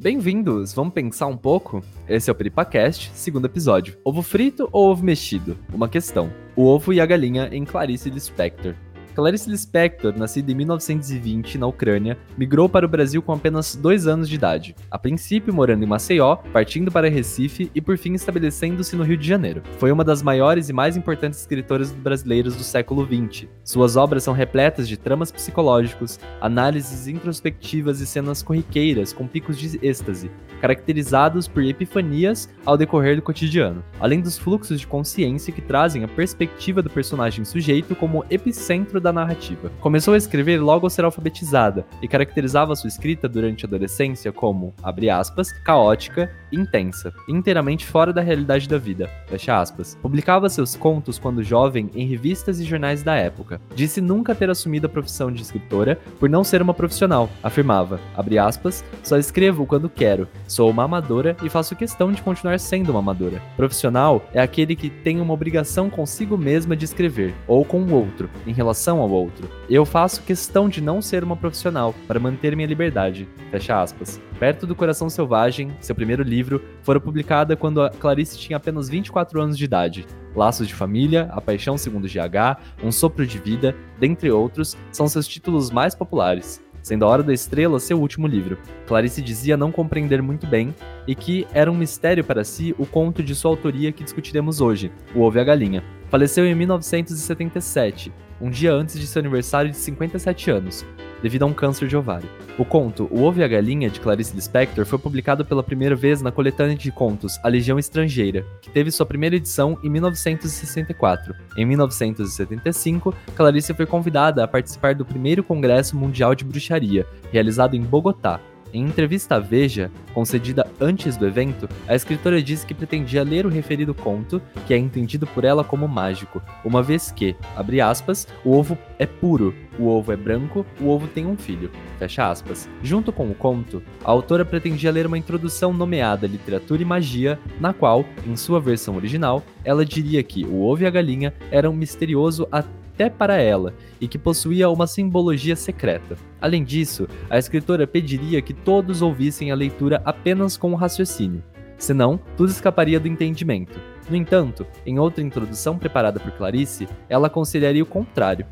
Bem-vindos! Vamos pensar um pouco? Esse é o Peripacast, segundo episódio. Ovo frito ou ovo mexido? Uma questão. O ovo e a galinha em Clarice Lispector. Clarice Lispector, nascida em 1920 na Ucrânia, migrou para o Brasil com apenas dois anos de idade, a princípio morando em Maceió, partindo para Recife e por fim estabelecendo-se no Rio de Janeiro. Foi uma das maiores e mais importantes escritoras brasileiras do século XX. Suas obras são repletas de tramas psicológicos, análises introspectivas e cenas corriqueiras com picos de êxtase, caracterizados por epifanias ao decorrer do cotidiano, além dos fluxos de consciência que trazem a perspectiva do personagem sujeito como epicentro da narrativa. Começou a escrever logo ao ser alfabetizada e caracterizava sua escrita durante a adolescência como, abre aspas, caótica, intensa, inteiramente fora da realidade da vida, fecha aspas. Publicava seus contos quando jovem em revistas e jornais da época. Disse nunca ter assumido a profissão de escritora por não ser uma profissional. Afirmava, abre aspas, só escrevo quando quero, sou uma amadora e faço questão de continuar sendo uma amadora. Profissional é aquele que tem uma obrigação consigo mesma de escrever, ou com o outro, em relação ao outro. Eu faço questão de não ser uma profissional para manter minha liberdade. Fecha aspas. Perto do Coração Selvagem, seu primeiro livro, foi publicada quando Clarice tinha apenas 24 anos de idade. Laços de Família, A Paixão Segundo GH, Um Sopro de Vida, dentre outros, são seus títulos mais populares sendo A Hora da Estrela seu último livro. Clarice dizia não compreender muito bem e que era um mistério para si o conto de sua autoria que discutiremos hoje, O Ovo e a Galinha. Faleceu em 1977, um dia antes de seu aniversário de 57 anos, devido a um câncer de ovário. O conto O Ovo e a Galinha, de Clarice Lispector, foi publicado pela primeira vez na coletânea de contos A Legião Estrangeira, que teve sua primeira edição em 1964. Em 1975, Clarice foi convidada a participar do primeiro Congresso Mundial de Bruxaria, realizado em Bogotá, em entrevista à Veja, concedida antes do evento, a escritora disse que pretendia ler o referido conto, que é entendido por ela como mágico, uma vez que, abre aspas, o ovo é puro, o ovo é branco, o ovo tem um filho, fecha aspas. Junto com o conto, a autora pretendia ler uma introdução nomeada Literatura e Magia, na qual, em sua versão original, ela diria que o ovo e a galinha eram misterioso até até para ela e que possuía uma simbologia secreta. Além disso, a escritora pediria que todos ouvissem a leitura apenas com o raciocínio, senão tudo escaparia do entendimento. No entanto, em outra introdução preparada por Clarice, ela aconselharia o contrário.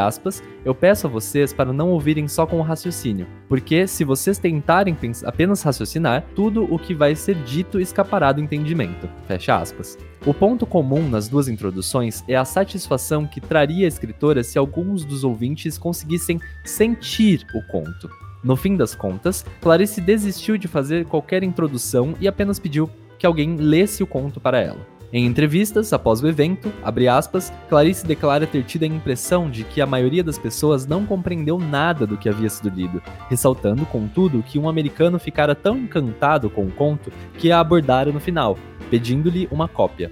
Aspas, eu peço a vocês para não ouvirem só com o raciocínio, porque se vocês tentarem apenas raciocinar, tudo o que vai ser dito escapará do entendimento. Fecha aspas. O ponto comum nas duas introduções é a satisfação que traria a escritora se alguns dos ouvintes conseguissem sentir o conto. No fim das contas, Clarice desistiu de fazer qualquer introdução e apenas pediu que alguém lesse o conto para ela. Em entrevistas após o evento, aspas, Clarice declara ter tido a impressão de que a maioria das pessoas não compreendeu nada do que havia sido lido, ressaltando, contudo, que um americano ficara tão encantado com o conto que a abordara no final, pedindo-lhe uma cópia,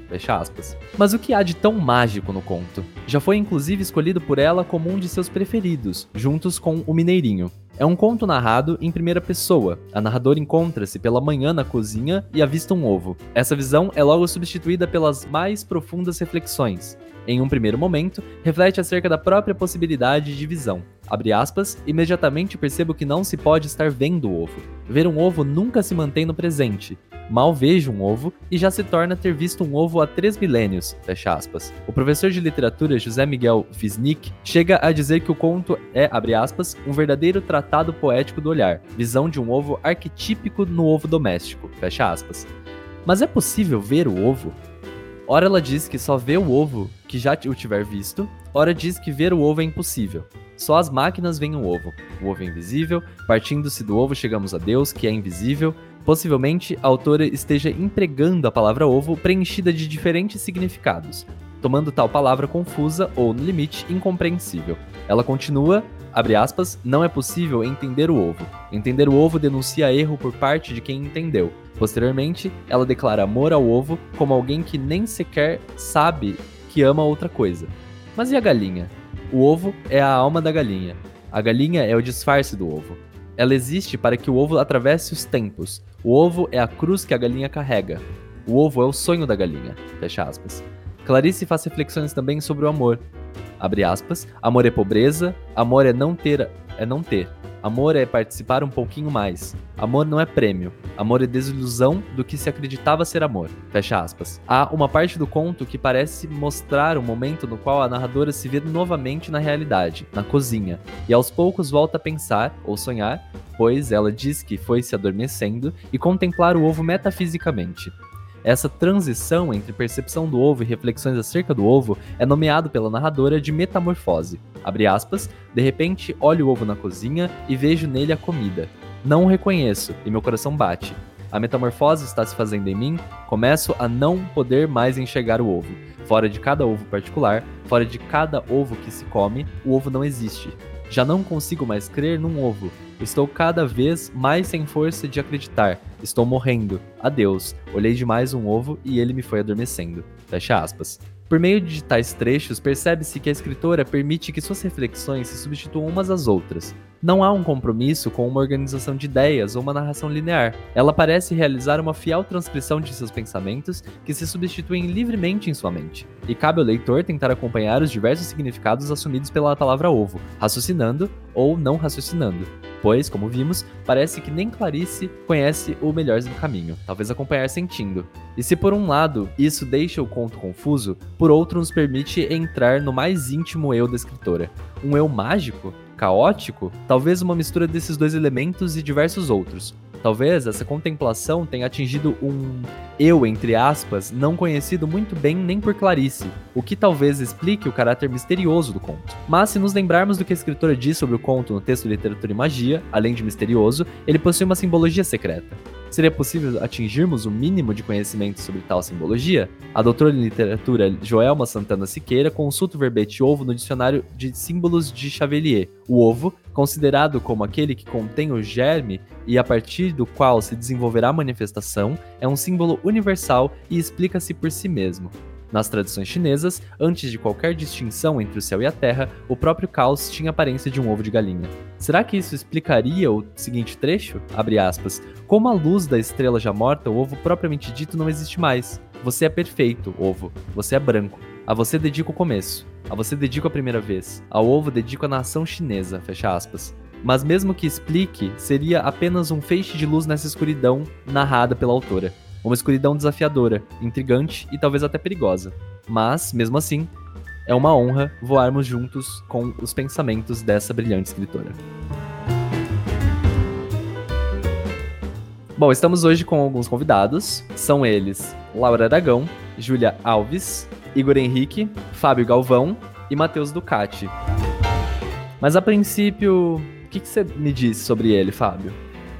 Mas o que há de tão mágico no conto? Já foi inclusive escolhido por ela como um de seus preferidos, juntos com O Mineirinho. É um conto narrado em primeira pessoa. A narradora encontra-se pela manhã na cozinha e avista um ovo. Essa visão é logo substituída pelas mais profundas reflexões. Em um primeiro momento, reflete acerca da própria possibilidade de visão. Abre aspas, imediatamente percebo que não se pode estar vendo o ovo. Ver um ovo nunca se mantém no presente. Mal vejo um ovo e já se torna ter visto um ovo há três milênios, fecha aspas. O professor de literatura José Miguel Wisnik chega a dizer que o conto é, abre aspas, um verdadeiro tratado poético do olhar, visão de um ovo arquetípico no ovo doméstico, fecha aspas. Mas é possível ver o ovo? Ora ela diz que só vê o ovo que já o tiver visto, ora diz que ver o ovo é impossível. Só as máquinas veem o ovo. O ovo é invisível, partindo-se do ovo chegamos a Deus, que é invisível, Possivelmente, a autora esteja empregando a palavra ovo preenchida de diferentes significados, tomando tal palavra confusa ou, no limite, incompreensível. Ela continua, abre aspas, não é possível entender o ovo. Entender o ovo denuncia erro por parte de quem entendeu. Posteriormente, ela declara amor ao ovo como alguém que nem sequer sabe que ama outra coisa. Mas e a galinha? O ovo é a alma da galinha. A galinha é o disfarce do ovo. Ela existe para que o ovo atravesse os tempos. O ovo é a cruz que a galinha carrega. O ovo é o sonho da galinha. Fecha aspas. Clarice faz reflexões também sobre o amor. Abre aspas. Amor é pobreza, amor é não ter, é não ter. Amor é participar um pouquinho mais. Amor não é prêmio. Amor é desilusão do que se acreditava ser amor. Fecha aspas. Há uma parte do conto que parece mostrar um momento no qual a narradora se vê novamente na realidade, na cozinha, e aos poucos volta a pensar ou sonhar, pois ela diz que foi se adormecendo e contemplar o ovo metafisicamente. Essa transição entre percepção do ovo e reflexões acerca do ovo é nomeado pela narradora de metamorfose. Abre aspas, de repente olho o ovo na cozinha e vejo nele a comida. Não o reconheço e meu coração bate. A metamorfose está se fazendo em mim, começo a não poder mais enxergar o ovo. Fora de cada ovo particular, fora de cada ovo que se come, o ovo não existe. Já não consigo mais crer num ovo. Estou cada vez mais sem força de acreditar. Estou morrendo. Adeus. Olhei demais um ovo e ele me foi adormecendo. Fecha aspas. Por meio de tais trechos, percebe-se que a escritora permite que suas reflexões se substituam umas às outras. Não há um compromisso com uma organização de ideias ou uma narração linear. Ela parece realizar uma fiel transcrição de seus pensamentos que se substituem livremente em sua mente. E cabe ao leitor tentar acompanhar os diversos significados assumidos pela palavra ovo, raciocinando ou não raciocinando pois, como vimos, parece que nem Clarice conhece o melhor caminho, talvez acompanhar sentindo. E se por um lado isso deixa o conto confuso, por outro nos permite entrar no mais íntimo eu da escritora. Um eu mágico? Caótico? Talvez uma mistura desses dois elementos e diversos outros. Talvez essa contemplação tenha atingido um eu, entre aspas, não conhecido muito bem nem por Clarice, o que talvez explique o caráter misterioso do conto. Mas se nos lembrarmos do que a escritora diz sobre o conto no texto Literatura e Magia, além de misterioso, ele possui uma simbologia secreta. Seria possível atingirmos o mínimo de conhecimento sobre tal simbologia? A doutora em literatura Joelma Santana Siqueira consulta o verbete ovo no dicionário de símbolos de Chavelier. O ovo, considerado como aquele que contém o germe e a partir do qual se desenvolverá a manifestação, é um símbolo universal e explica-se por si mesmo. Nas tradições chinesas, antes de qualquer distinção entre o céu e a terra, o próprio caos tinha aparência de um ovo de galinha. Será que isso explicaria o seguinte trecho? Aspas. Como a luz da estrela já morta, o ovo propriamente dito não existe mais. Você é perfeito, ovo. Você é branco. A você dedico o começo. A você dedico a primeira vez. Ao ovo dedico a nação chinesa, fecha aspas. Mas mesmo que explique, seria apenas um feixe de luz nessa escuridão narrada pela autora. Uma escuridão desafiadora, intrigante e talvez até perigosa. Mas, mesmo assim, é uma honra voarmos juntos com os pensamentos dessa brilhante escritora. Bom, estamos hoje com alguns convidados. São eles Laura Aragão, Júlia Alves, Igor Henrique, Fábio Galvão e Matheus Ducati. Mas a princípio, o que, que você me disse sobre ele, Fábio?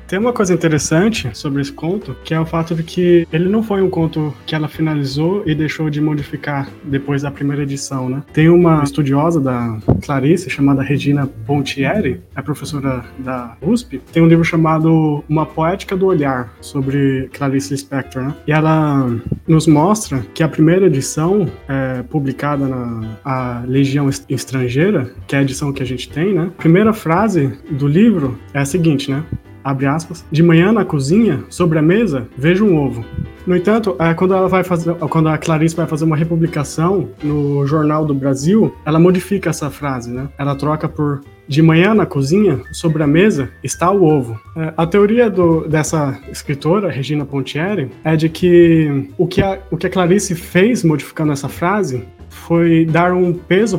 Tem uma coisa interessante sobre esse conto, que é o fato de que ele não foi um conto que ela finalizou e deixou de modificar depois da primeira edição, né? Tem uma estudiosa da Clarice, chamada Regina Pontieri, é professora da USP, tem um livro chamado Uma Poética do Olhar, sobre Clarice Lispector, né? E ela nos mostra que a primeira edição, é, publicada na Legião Estrangeira, que é a edição que a gente tem, né? A primeira frase do livro é a seguinte, né? Abre aspas, de manhã na cozinha, sobre a mesa, vejo um ovo. No entanto, é, quando ela vai fazer, quando a Clarice vai fazer uma republicação no Jornal do Brasil, ela modifica essa frase, né? Ela troca por de manhã na cozinha, sobre a mesa, está o ovo. É, a teoria do, dessa escritora, Regina Pontieri, é de que o que a, o que a Clarice fez modificando essa frase foi dar um peso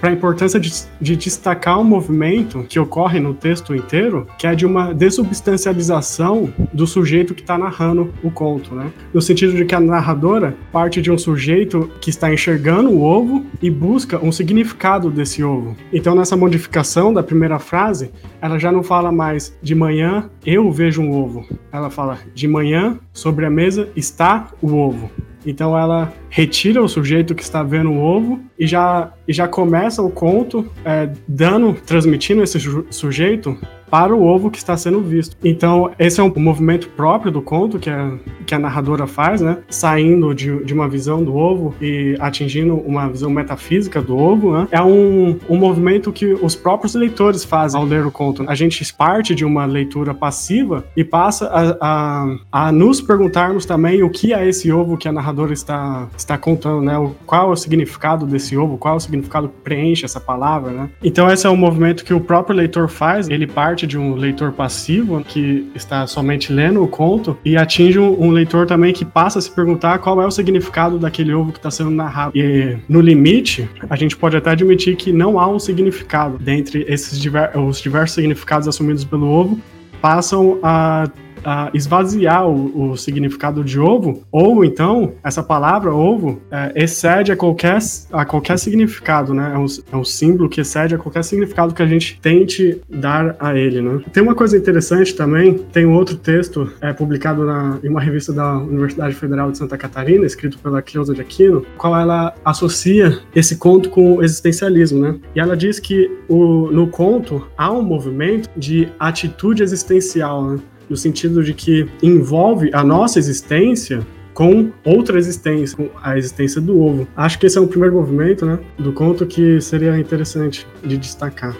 para a importância de, de, destacar um movimento que ocorre no texto inteiro, que é de uma desubstancialização do sujeito que está narrando o conto, né? No sentido de que a narradora parte de um sujeito que está enxergando o ovo e busca um significado desse ovo. Então, nessa modificação da primeira frase, ela já não fala mais de manhã eu vejo um ovo. Ela fala de manhã sobre a mesa está o ovo. Então ela retira o sujeito que está vendo o ovo e já, e já começa o conto é, dando, transmitindo esse sujeito para o ovo que está sendo visto. Então, esse é um movimento próprio do conto que a, que a narradora faz, né? Saindo de, de uma visão do ovo e atingindo uma visão metafísica do ovo, né? É um, um movimento que os próprios leitores fazem ao ler o conto. A gente parte de uma leitura passiva e passa a, a, a nos perguntarmos também o que é esse ovo que a narradora está, está contando, né? O, qual é o significado desse ovo, qual é o significado que preenche essa palavra, né? Então esse é um movimento que o próprio leitor faz, ele parte de um leitor passivo que está somente lendo o conto e atinge um, um leitor também que passa a se perguntar qual é o significado daquele ovo que está sendo narrado. E no limite, a gente pode até admitir que não há um significado dentre esses diver os diversos significados assumidos pelo ovo, passam a a esvaziar o, o, significado de ovo, ou então essa palavra ovo é, excede a qualquer, a qualquer significado, né? É um, é um, símbolo que excede a qualquer significado que a gente tente dar a ele, né? Tem uma coisa interessante também, tem um outro texto é, publicado na, em uma revista da Universidade Federal de Santa Catarina, escrito pela Cleusa de Aquino, qual ela associa esse conto com o existencialismo, né? E ela diz que o, no conto há um movimento de atitude existencial, né? No sentido de que envolve a nossa existência com outra existência, com a existência do ovo. Acho que esse é o primeiro movimento, né, do conto que seria interessante de destacar.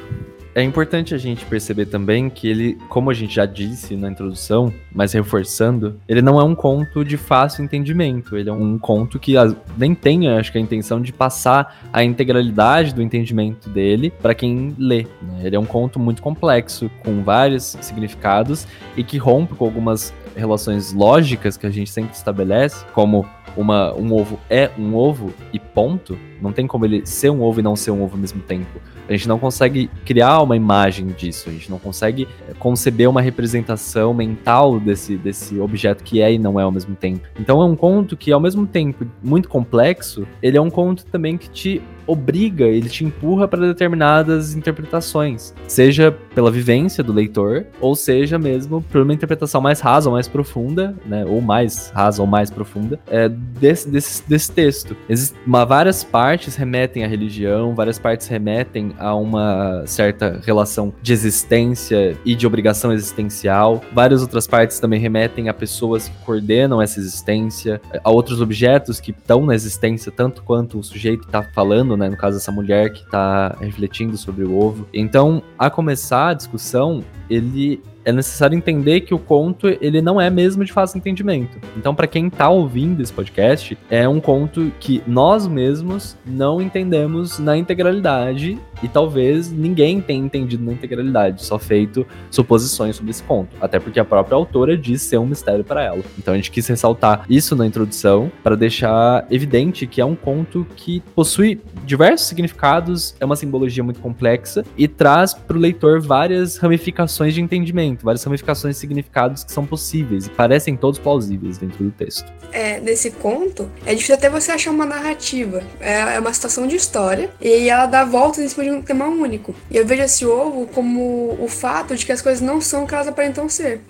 É importante a gente perceber também que ele, como a gente já disse na introdução, mas reforçando, ele não é um conto de fácil entendimento. Ele é um conto que nem tem, acho que, a intenção de passar a integralidade do entendimento dele para quem lê. Né? Ele é um conto muito complexo, com vários significados e que rompe com algumas relações lógicas que a gente sempre estabelece, como uma, um ovo é um ovo e ponto. Não tem como ele ser um ovo e não ser um ovo ao mesmo tempo. A gente não consegue criar uma imagem disso, a gente não consegue eh, conceber uma representação mental desse, desse objeto que é e não é ao mesmo tempo. Então é um conto que, ao mesmo tempo muito complexo, ele é um conto também que te obriga, ele te empurra para determinadas interpretações, seja pela vivência do leitor, ou seja mesmo por uma interpretação mais rasa ou mais profunda, né, ou mais rasa ou mais profunda, é, desse, desse, desse texto. Existem várias partes remetem à religião, várias partes remetem a uma certa relação de existência e de obrigação existencial, várias outras partes também remetem a pessoas que coordenam essa existência, a outros objetos que estão na existência tanto quanto o sujeito está falando né? No caso, essa mulher que tá refletindo sobre o ovo. Então, a começar a discussão, ele é necessário entender que o conto ele não é mesmo de fácil entendimento. Então, para quem tá ouvindo esse podcast, é um conto que nós mesmos não entendemos na integralidade e talvez ninguém tenha entendido na integralidade, só feito suposições sobre esse conto, até porque a própria autora diz ser um mistério para ela. Então, a gente quis ressaltar isso na introdução para deixar evidente que é um conto que possui diversos significados, é uma simbologia muito complexa e traz para o leitor várias ramificações de entendimento várias ramificações de significados que são possíveis e parecem todos plausíveis dentro do texto. É, nesse conto, é difícil até você achar uma narrativa. É, é uma situação de história e ela dá voltas em cima de um tema único. E eu vejo esse ovo como o fato de que as coisas não são o que elas aparentam ser.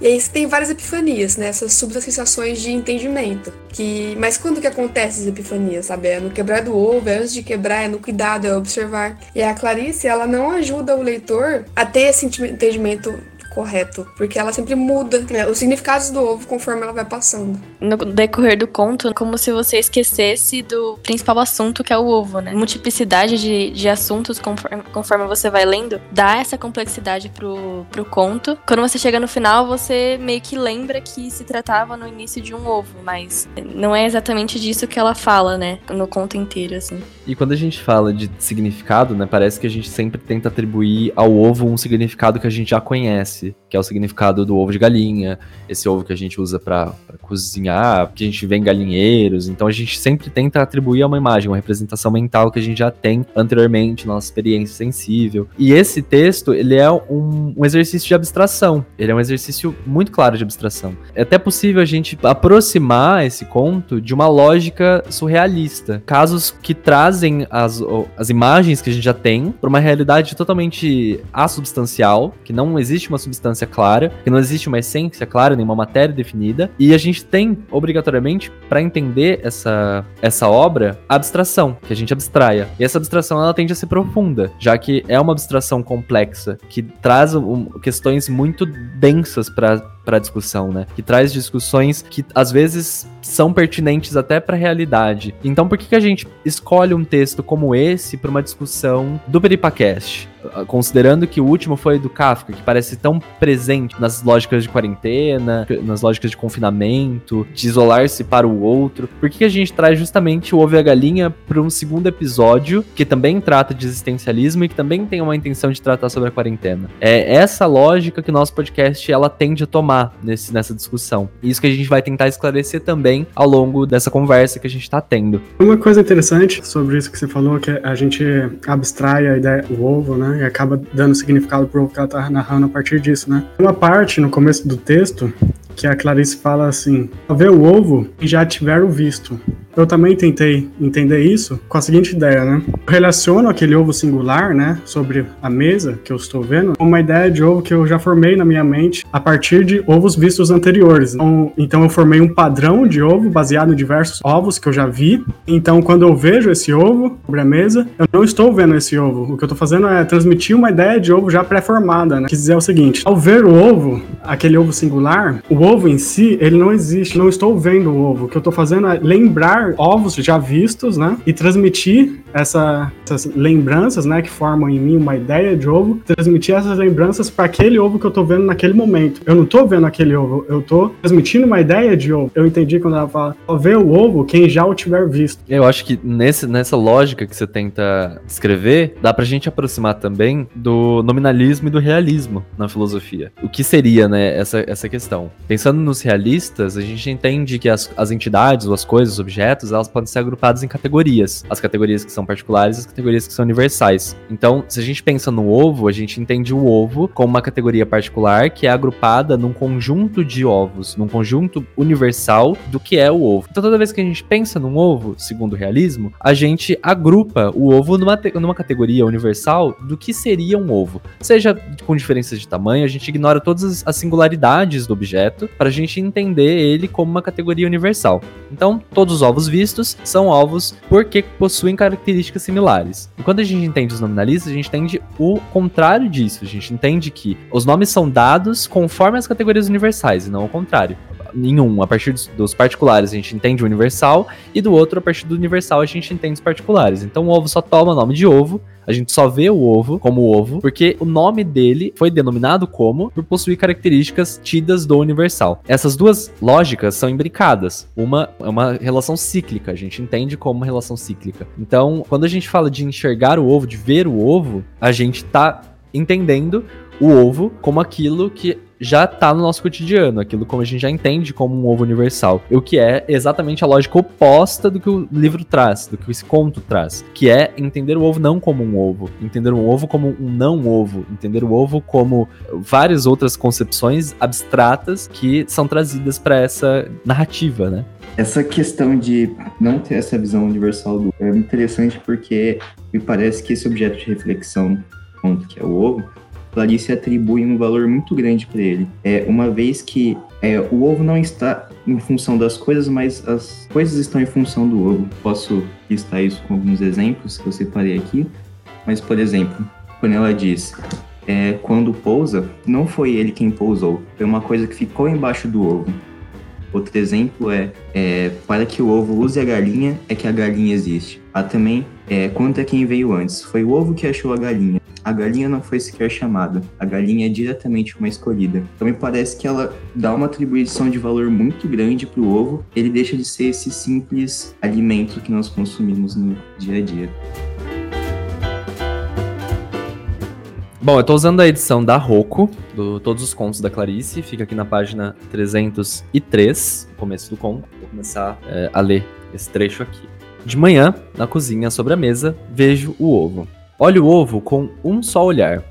E aí você tem várias epifanias, né? Essas subsensações de entendimento. Que, mas quando que acontece essas epifanias, sabe? É no quebrar do ovo, é antes de quebrar, é no cuidado, é observar. E a Clarice, ela não ajuda o leitor a ter esse entendimento correto, porque ela sempre muda né, os significados do ovo conforme ela vai passando. No decorrer do conto, como se você esquecesse do principal assunto que é o ovo, né? Multiplicidade de, de assuntos conforme, conforme você vai lendo dá essa complexidade pro, pro conto. Quando você chega no final, você meio que lembra que se tratava no início de um ovo, mas não é exatamente disso que ela fala, né? No conto inteiro, assim. E quando a gente fala de significado, né? Parece que a gente sempre tenta atribuir ao ovo um significado que a gente já conhece que é o significado do ovo de galinha, esse ovo que a gente usa para cozinhar, que a gente vê em galinheiros. Então a gente sempre tenta atribuir a uma imagem, uma representação mental que a gente já tem anteriormente, nossa experiência sensível. E esse texto, ele é um, um exercício de abstração. Ele é um exercício muito claro de abstração. É até possível a gente aproximar esse conto de uma lógica surrealista. Casos que trazem as, as imagens que a gente já tem para uma realidade totalmente assubstancial, que não existe uma substância substância clara, que não existe uma essência clara, nenhuma matéria definida, e a gente tem, obrigatoriamente, para entender essa, essa obra, abstração, que a gente abstraia. E essa abstração, ela tende a ser profunda, já que é uma abstração complexa, que traz um, questões muito densas para para discussão, né? Que traz discussões que às vezes são pertinentes até para a realidade. Então, por que, que a gente escolhe um texto como esse para uma discussão do Peripacast? Ah, considerando que o último foi do Kafka, que parece tão presente nas lógicas de quarentena, nas lógicas de confinamento, de isolar-se para o outro, por que a gente traz justamente o Ovo e a Galinha para um segundo episódio que também trata de existencialismo e que também tem uma intenção de tratar sobre a quarentena? É essa lógica que o nosso podcast ela tende a tomar nesse, nessa discussão. Isso que a gente vai tentar esclarecer também ao longo dessa conversa que a gente está tendo. Uma coisa interessante sobre isso que você falou, que a gente abstrai a ideia, o ovo, né? E acaba dando significado pro que ela tá narrando a partir disso, né? Uma parte no começo do texto que a Clarice fala assim: ver o ovo e já tiveram visto. Eu também tentei entender isso com a seguinte ideia, né? Eu relaciono aquele ovo singular, né, sobre a mesa que eu estou vendo, com uma ideia de ovo que eu já formei na minha mente a partir de ovos vistos anteriores. Então, então eu formei um padrão de ovo baseado em diversos ovos que eu já vi. Então, quando eu vejo esse ovo sobre a mesa, eu não estou vendo esse ovo. O que eu estou fazendo é transmitir uma ideia de ovo já pré-formada, né? Quer dizer o seguinte: ao ver o ovo, aquele ovo singular, o ovo em si, ele não existe. Não estou vendo o ovo. O que eu estou fazendo é lembrar ovos já vistos, né? E transmitir essa, essas lembranças, né? Que formam em mim uma ideia de ovo, transmitir essas lembranças para aquele ovo que eu tô vendo naquele momento. Eu não tô vendo aquele ovo, eu tô transmitindo uma ideia de ovo. Eu entendi quando ela fala, só vê o ovo quem já o tiver visto. Eu acho que nesse, nessa lógica que você tenta escrever, dá pra gente aproximar também do nominalismo e do realismo na filosofia. O que seria, né, essa, essa questão? Pensando nos realistas, a gente entende que as, as entidades, ou as coisas, os objetos, elas podem ser agrupadas em categorias. As categorias que são particulares e as categorias que são universais. Então, se a gente pensa no ovo, a gente entende o ovo como uma categoria particular que é agrupada num conjunto de ovos, num conjunto universal do que é o ovo. Então, toda vez que a gente pensa num ovo, segundo o realismo, a gente agrupa o ovo numa, numa categoria universal do que seria um ovo. Seja com diferenças de tamanho, a gente ignora todas as singularidades do objeto para a gente entender ele como uma categoria universal. Então, todos os ovos vistos são ovos porque possuem características similares. E quando a gente entende os nominalistas, a gente entende o contrário disso. A gente entende que os nomes são dados conforme as categorias universais e não ao contrário nenhum. A partir dos particulares a gente entende o universal, e do outro, a partir do universal, a gente entende os particulares. Então o ovo só toma nome de ovo a gente só vê o ovo como ovo porque o nome dele foi denominado como por possuir características tidas do universal. Essas duas lógicas são imbricadas. Uma é uma relação cíclica, a gente entende como uma relação cíclica. Então, quando a gente fala de enxergar o ovo, de ver o ovo, a gente tá entendendo o ovo como aquilo que já tá no nosso cotidiano, aquilo como a gente já entende como um ovo universal. O que é exatamente a lógica oposta do que o livro traz, do que esse conto traz, que é entender o ovo não como um ovo, entender o ovo como um não ovo, entender o ovo como várias outras concepções abstratas que são trazidas para essa narrativa, né? Essa questão de não ter essa visão universal do é interessante porque me parece que esse objeto de reflexão, ponto que é o ovo, Clarice atribui um valor muito grande para ele. É, uma vez que é, o ovo não está em função das coisas, mas as coisas estão em função do ovo. Posso listar isso com alguns exemplos que eu separei aqui. Mas, por exemplo, quando ela diz é, quando pousa, não foi ele quem pousou, foi uma coisa que ficou embaixo do ovo. Outro exemplo é, é, para que o ovo use a galinha, é que a galinha existe. Há também é, quanto é quem veio antes. Foi o ovo que achou a galinha. A galinha não foi sequer chamada. A galinha é diretamente uma escolhida. Então me parece que ela dá uma atribuição de valor muito grande para o ovo. Ele deixa de ser esse simples alimento que nós consumimos no dia a dia. Bom, eu tô usando a edição da Roku, do Todos os Contos da Clarice, fica aqui na página 303, começo do conto. Vou começar é, a ler esse trecho aqui. De manhã, na cozinha, sobre a mesa, vejo o ovo. Olho o ovo com um só olhar.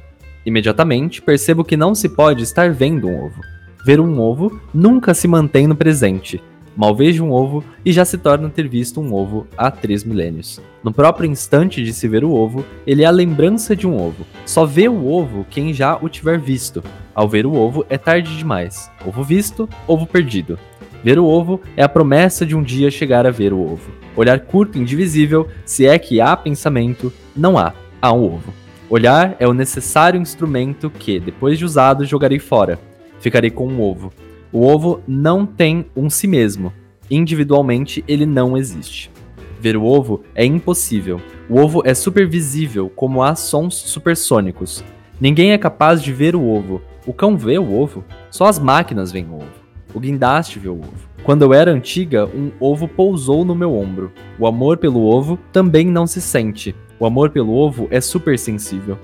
Imediatamente percebo que não se pode estar vendo um ovo. Ver um ovo nunca se mantém no presente. mal vejo um ovo e já se torna ter visto um ovo há três milênios. No próprio instante de se ver o ovo, ele é a lembrança de um ovo. Só vê o ovo quem já o tiver visto. Ao ver o ovo, é tarde demais. Ovo visto, ovo perdido. Ver o ovo é a promessa de um dia chegar a ver o ovo. Olhar curto e indivisível, se é que há pensamento, não há, há um ovo. Olhar é o necessário instrumento que, depois de usado, jogarei fora. Ficarei com um ovo. O ovo não tem um si mesmo. Individualmente, ele não existe. Ver o ovo é impossível. O ovo é supervisível, como há sons supersônicos. Ninguém é capaz de ver o ovo. O cão vê o ovo. Só as máquinas veem o ovo. O guindaste vê o ovo. Quando eu era antiga, um ovo pousou no meu ombro. O amor pelo ovo também não se sente. O amor pelo ovo é supersensível.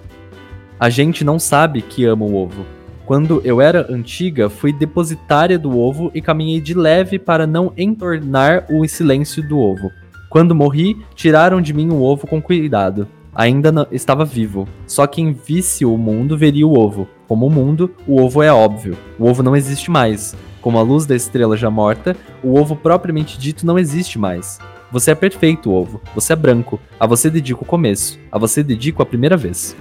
A gente não sabe que ama o ovo. Quando eu era antiga, fui depositária do ovo e caminhei de leve para não entornar o silêncio do ovo. Quando morri, tiraram de mim o ovo com cuidado. Ainda estava vivo. Só quem visse o mundo veria o ovo. Como o mundo, o ovo é óbvio. O ovo não existe mais. Como a luz da estrela já morta, o ovo propriamente dito não existe mais. Você é perfeito, ovo. Você é branco. A você dedico o começo. A você dedico a primeira vez.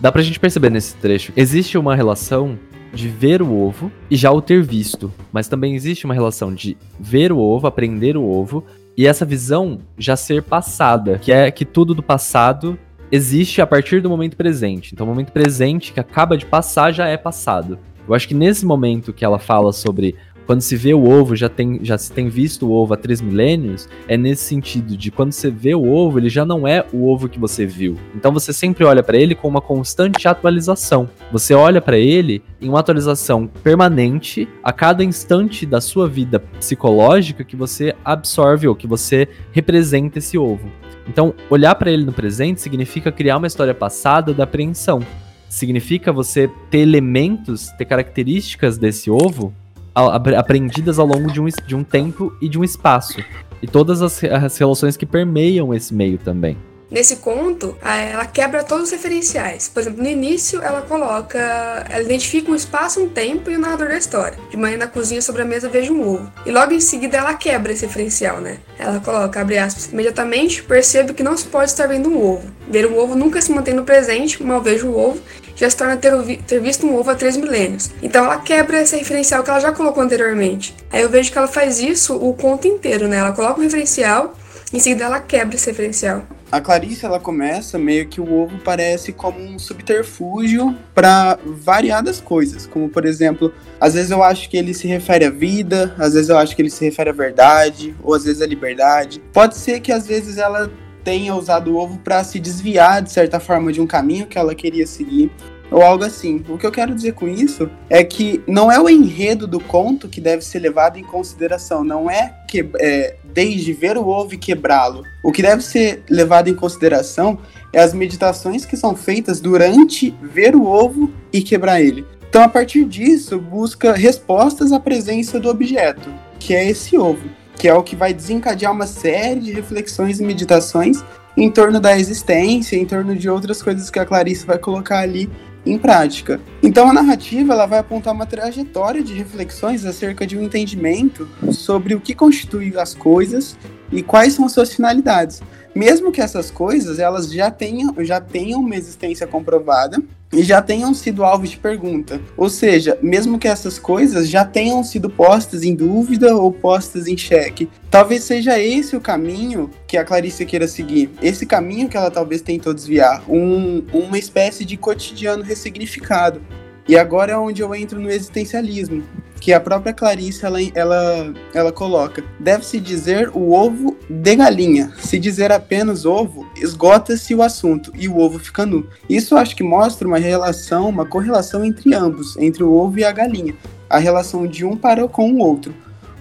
Dá pra gente perceber nesse trecho. Existe uma relação de ver o ovo e já o ter visto. Mas também existe uma relação de ver o ovo, aprender o ovo, e essa visão já ser passada, que é que tudo do passado existe a partir do momento presente. Então, o momento presente que acaba de passar já é passado. Eu acho que nesse momento que ela fala sobre quando se vê o ovo, já, tem, já se tem visto o ovo há três milênios, é nesse sentido de quando você vê o ovo, ele já não é o ovo que você viu. Então você sempre olha para ele com uma constante atualização. Você olha para ele em uma atualização permanente a cada instante da sua vida psicológica que você absorve ou que você representa esse ovo. Então, olhar para ele no presente significa criar uma história passada da apreensão. Significa você ter elementos, ter características desse ovo aprendidas ao longo de um, de um tempo e de um espaço. E todas as, as relações que permeiam esse meio também. Nesse conto, ela quebra todos os referenciais. Por exemplo, no início, ela coloca. Ela identifica um espaço, um tempo e o narrador da história. De manhã na cozinha, sobre a mesa, vejo um ovo. E logo em seguida, ela quebra esse referencial, né? Ela coloca, abre aspas, imediatamente percebo que não se pode estar vendo um ovo. Ver um ovo nunca se mantém no presente, mal vejo o ovo, já se torna ter, ter visto um ovo há três milênios. Então ela quebra esse referencial que ela já colocou anteriormente. Aí eu vejo que ela faz isso o conto inteiro, né? Ela coloca um referencial, em seguida ela quebra esse referencial. A Clarice ela começa meio que o ovo parece como um subterfúgio para variadas coisas, como por exemplo, às vezes eu acho que ele se refere à vida, às vezes eu acho que ele se refere à verdade, ou às vezes à liberdade. Pode ser que às vezes ela tenha usado o ovo para se desviar de certa forma de um caminho que ela queria seguir ou algo assim. O que eu quero dizer com isso é que não é o enredo do conto que deve ser levado em consideração, não é, que, é desde ver o ovo e quebrá-lo. O que deve ser levado em consideração é as meditações que são feitas durante ver o ovo e quebrar ele. Então, a partir disso, busca respostas à presença do objeto, que é esse ovo, que é o que vai desencadear uma série de reflexões e meditações em torno da existência, em torno de outras coisas que a Clarice vai colocar ali em prática. Então a narrativa ela vai apontar uma trajetória de reflexões acerca de um entendimento sobre o que constitui as coisas e quais são as suas finalidades. Mesmo que essas coisas elas já tenham, já tenham uma existência comprovada e já tenham sido alvo de pergunta. Ou seja, mesmo que essas coisas já tenham sido postas em dúvida ou postas em xeque. Talvez seja esse o caminho que a Clarice queira seguir. Esse caminho que ela talvez tentou desviar. Um, uma espécie de cotidiano ressignificado. E agora é onde eu entro no existencialismo, que a própria Clarice ela, ela, ela coloca. Deve-se dizer o ovo de galinha. Se dizer apenas ovo, esgota-se o assunto e o ovo fica nu. Isso acho que mostra uma relação, uma correlação entre ambos, entre o ovo e a galinha. A relação de um para com o outro.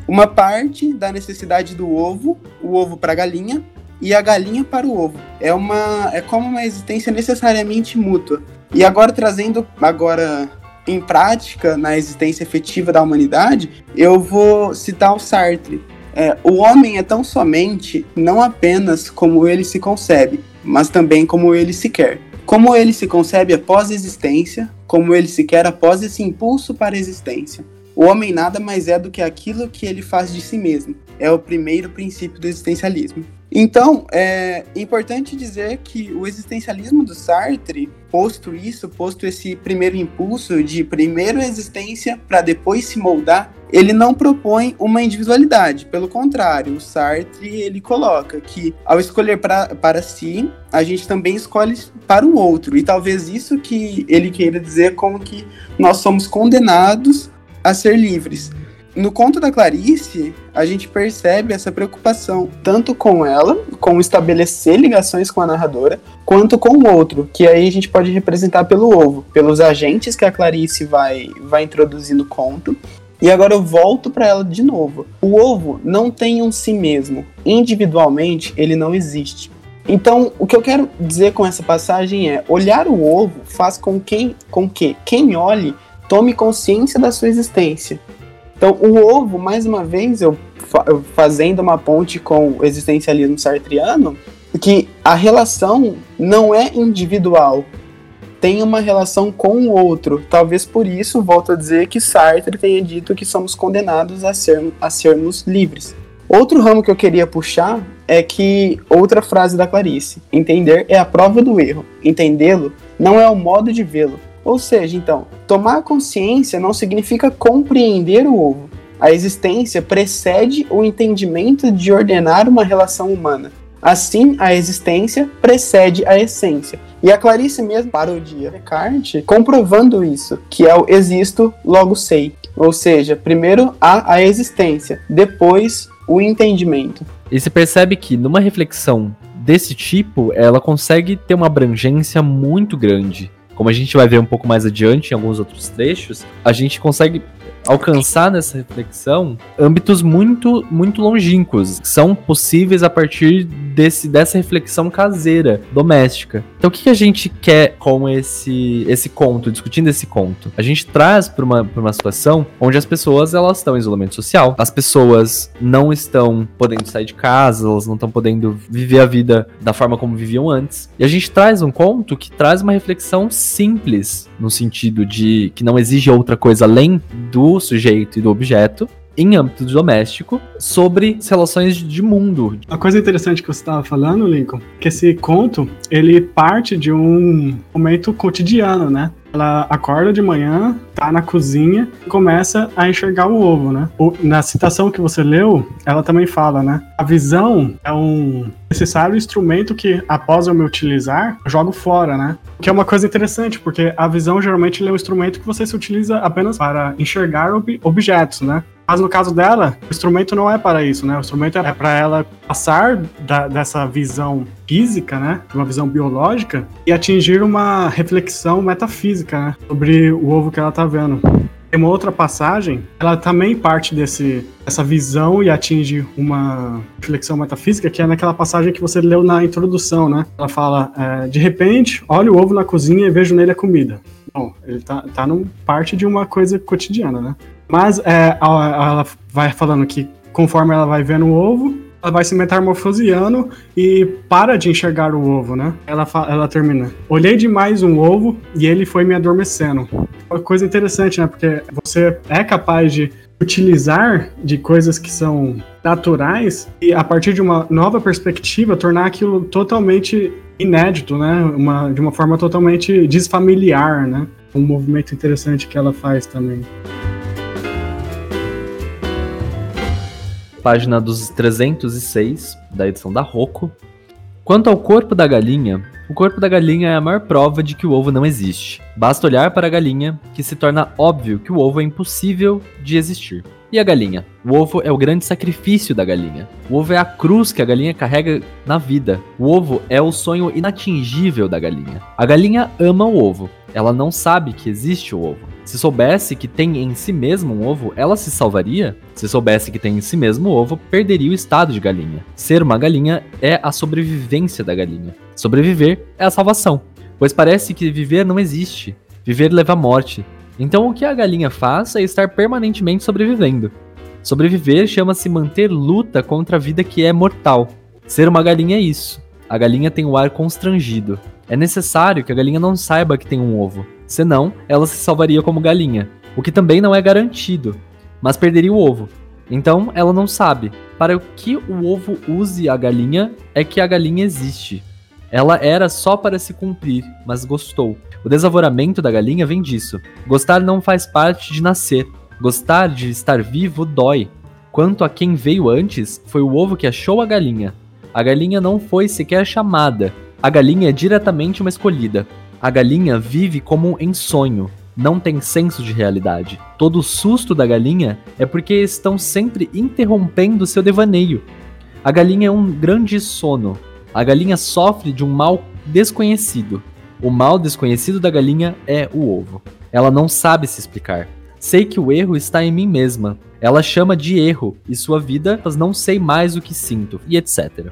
Uma parte da necessidade do ovo, o ovo para a galinha, e a galinha para o ovo. É uma é como uma existência necessariamente mútua. E agora trazendo agora em prática na existência efetiva da humanidade, eu vou citar o Sartre. É, o homem é tão somente não apenas como ele se concebe, mas também como ele se quer. Como ele se concebe após a existência, como ele se quer após esse impulso para a existência. O homem nada mais é do que aquilo que ele faz de si mesmo. É o primeiro princípio do existencialismo. Então, é importante dizer que o existencialismo do Sartre, posto isso, posto esse primeiro impulso de primeiro existência para depois se moldar, ele não propõe uma individualidade. Pelo contrário, o Sartre ele coloca que ao escolher pra, para si, a gente também escolhe para o outro. E talvez isso que ele queira dizer como que nós somos condenados a ser livres. No conto da Clarice, a gente percebe essa preocupação tanto com ela, com estabelecer ligações com a narradora, quanto com o outro, que aí a gente pode representar pelo ovo, pelos agentes que a Clarice vai, vai introduzir no conto. E agora eu volto para ela de novo. O ovo não tem um si mesmo. Individualmente, ele não existe. Então, o que eu quero dizer com essa passagem é: olhar o ovo faz com, quem, com que quem olhe tome consciência da sua existência. Então, o ovo, mais uma vez, eu fazendo uma ponte com o existencialismo sartriano, que a relação não é individual, tem uma relação com o outro. Talvez por isso, volto a dizer que Sartre tenha dito que somos condenados a, ser, a sermos livres. Outro ramo que eu queria puxar é que outra frase da Clarice: entender é a prova do erro, entendê-lo não é o modo de vê-lo. Ou seja, então, tomar consciência não significa compreender o ovo. A existência precede o entendimento de ordenar uma relação humana. Assim, a existência precede a essência. E a Clarice mesmo parodia Descartes comprovando isso, que é o existo, logo sei. Ou seja, primeiro há a existência, depois o entendimento. E se percebe que numa reflexão desse tipo, ela consegue ter uma abrangência muito grande como a gente vai ver um pouco mais adiante em alguns outros trechos, a gente consegue alcançar nessa reflexão âmbitos muito muito longínquos, que são possíveis a partir desse, dessa reflexão caseira, doméstica. Então o que, que a gente quer com esse esse conto, discutindo esse conto? A gente traz para uma, uma situação onde as pessoas elas estão em isolamento social, as pessoas não estão podendo sair de casa, elas não estão podendo viver a vida da forma como viviam antes. E a gente traz um conto que traz uma reflexão simples, no sentido de que não exige outra coisa além do sujeito e do objeto, em âmbito doméstico sobre relações de mundo. Uma coisa interessante que você estava falando, Lincoln, que esse conto ele parte de um momento cotidiano, né? Ela acorda de manhã, tá na cozinha e começa a enxergar o ovo, né? O, na citação que você leu, ela também fala, né? A visão é um necessário instrumento que, após eu me utilizar, eu jogo fora, né? Que é uma coisa interessante, porque a visão geralmente é um instrumento que você se utiliza apenas para enxergar ob objetos, né? Mas no caso dela, o instrumento não é para isso, né? O instrumento é para ela passar da, dessa visão física, né? Uma visão biológica e atingir uma reflexão metafísica, né? Sobre o ovo que ela tá vendo. Tem uma outra passagem, ela também parte desse, dessa visão e atinge uma reflexão metafísica, que é naquela passagem que você leu na introdução, né? Ela fala, é, de repente, olha o ovo na cozinha e vejo nele a comida. Bom, ele tá, tá num parte de uma coisa cotidiana, né? Mas é, ela vai falando que conforme ela vai vendo o ovo, ela vai se metamorfoseando e para de enxergar o ovo, né? Ela, ela termina. Olhei demais um ovo e ele foi me adormecendo. Uma coisa interessante, né? Porque você é capaz de utilizar de coisas que são naturais e a partir de uma nova perspectiva tornar aquilo totalmente inédito, né? Uma, de uma forma totalmente desfamiliar, né? Um movimento interessante que ela faz também. Página dos 306 da edição da Rocco. Quanto ao corpo da galinha, o corpo da galinha é a maior prova de que o ovo não existe. Basta olhar para a galinha que se torna óbvio que o ovo é impossível de existir. E a galinha? O ovo é o grande sacrifício da galinha. O ovo é a cruz que a galinha carrega na vida. O ovo é o sonho inatingível da galinha. A galinha ama o ovo. Ela não sabe que existe o ovo. Se soubesse que tem em si mesmo um ovo, ela se salvaria? Se soubesse que tem em si mesmo o ovo, perderia o estado de galinha. Ser uma galinha é a sobrevivência da galinha. Sobreviver é a salvação, pois parece que viver não existe. Viver leva à morte. Então o que a galinha faz é estar permanentemente sobrevivendo. Sobreviver chama-se manter luta contra a vida que é mortal. Ser uma galinha é isso. A galinha tem o ar constrangido. É necessário que a galinha não saiba que tem um ovo. Senão, ela se salvaria como galinha, o que também não é garantido, mas perderia o ovo. Então, ela não sabe. Para que o ovo use a galinha é que a galinha existe. Ela era só para se cumprir, mas gostou. O desavoramento da galinha vem disso. Gostar não faz parte de nascer. Gostar de estar vivo dói. Quanto a quem veio antes, foi o ovo que achou a galinha. A galinha não foi sequer chamada. A galinha é diretamente uma escolhida. A galinha vive como em sonho, não tem senso de realidade. Todo susto da galinha é porque estão sempre interrompendo seu devaneio. A galinha é um grande sono. A galinha sofre de um mal desconhecido. O mal desconhecido da galinha é o ovo. Ela não sabe se explicar. Sei que o erro está em mim mesma. Ela chama de erro e sua vida, mas não sei mais o que sinto, e etc.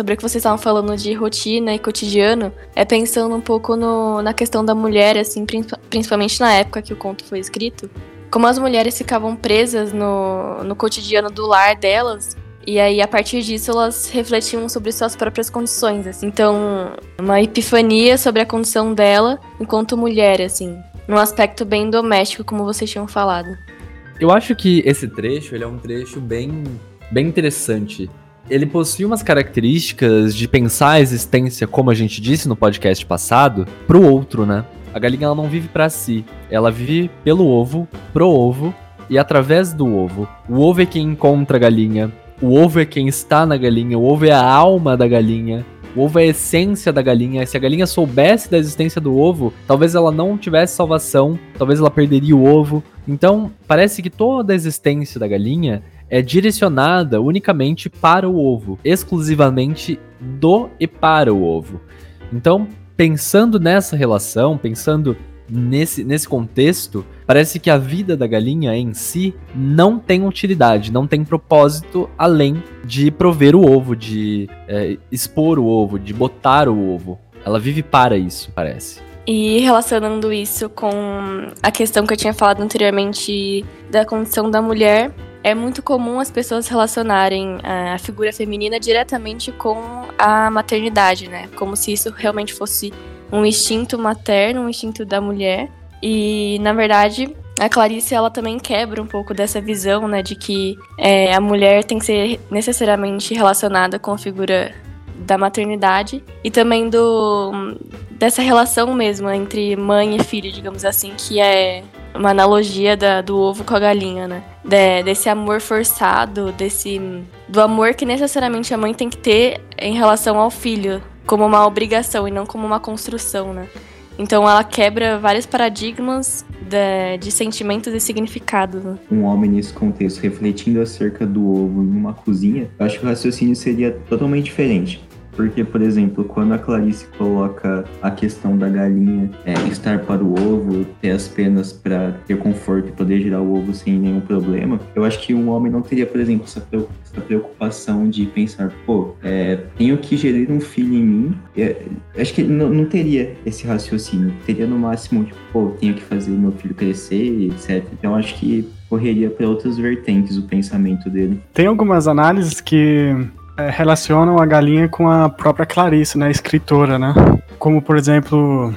sobre o que vocês estavam falando de rotina e cotidiano, é pensando um pouco no, na questão da mulher, assim, principalmente na época que o conto foi escrito, como as mulheres ficavam presas no, no cotidiano do lar delas, e aí, a partir disso, elas refletiam sobre suas próprias condições, assim. Então, uma epifania sobre a condição dela enquanto mulher, assim. Num aspecto bem doméstico, como vocês tinham falado. Eu acho que esse trecho, ele é um trecho bem, bem interessante ele possui umas características de pensar a existência, como a gente disse no podcast passado, pro outro, né? A galinha ela não vive para si, ela vive pelo ovo, pro ovo e através do ovo. O ovo é quem encontra a galinha, o ovo é quem está na galinha, o ovo é a alma da galinha. O ovo é a essência da galinha. Se a galinha soubesse da existência do ovo, talvez ela não tivesse salvação, talvez ela perderia o ovo. Então, parece que toda a existência da galinha é direcionada unicamente para o ovo, exclusivamente do e para o ovo. Então, pensando nessa relação, pensando nesse, nesse contexto, parece que a vida da galinha em si não tem utilidade, não tem propósito além de prover o ovo, de é, expor o ovo, de botar o ovo. Ela vive para isso, parece. E relacionando isso com a questão que eu tinha falado anteriormente da condição da mulher, é muito comum as pessoas relacionarem a figura feminina diretamente com a maternidade, né? Como se isso realmente fosse um instinto materno, um instinto da mulher. E, na verdade, a Clarice ela também quebra um pouco dessa visão, né, de que é, a mulher tem que ser necessariamente relacionada com a figura da maternidade e também do dessa relação mesmo entre mãe e filho, digamos assim, que é uma analogia da, do ovo com a galinha, né? De, desse amor forçado, desse do amor que necessariamente a mãe tem que ter em relação ao filho, como uma obrigação e não como uma construção, né? Então ela quebra vários paradigmas de, de sentimentos e significados. Né? Um homem nesse contexto refletindo acerca do ovo em uma cozinha, eu acho que o raciocínio seria totalmente diferente. Porque, por exemplo, quando a Clarice coloca a questão da galinha é, estar para o ovo, ter as penas para ter conforto e poder girar o ovo sem nenhum problema, eu acho que um homem não teria, por exemplo, essa preocupação de pensar, pô, é, tenho que gerir um filho em mim. É, acho que não, não, teria esse raciocínio. Teria no máximo, tipo, pô, tenho que fazer meu filho crescer, etc. Então acho que correria para outras vertentes o pensamento dele. Tem algumas análises que é, relacionam a galinha com a própria Clarice, né, escritora, né? Como, por exemplo,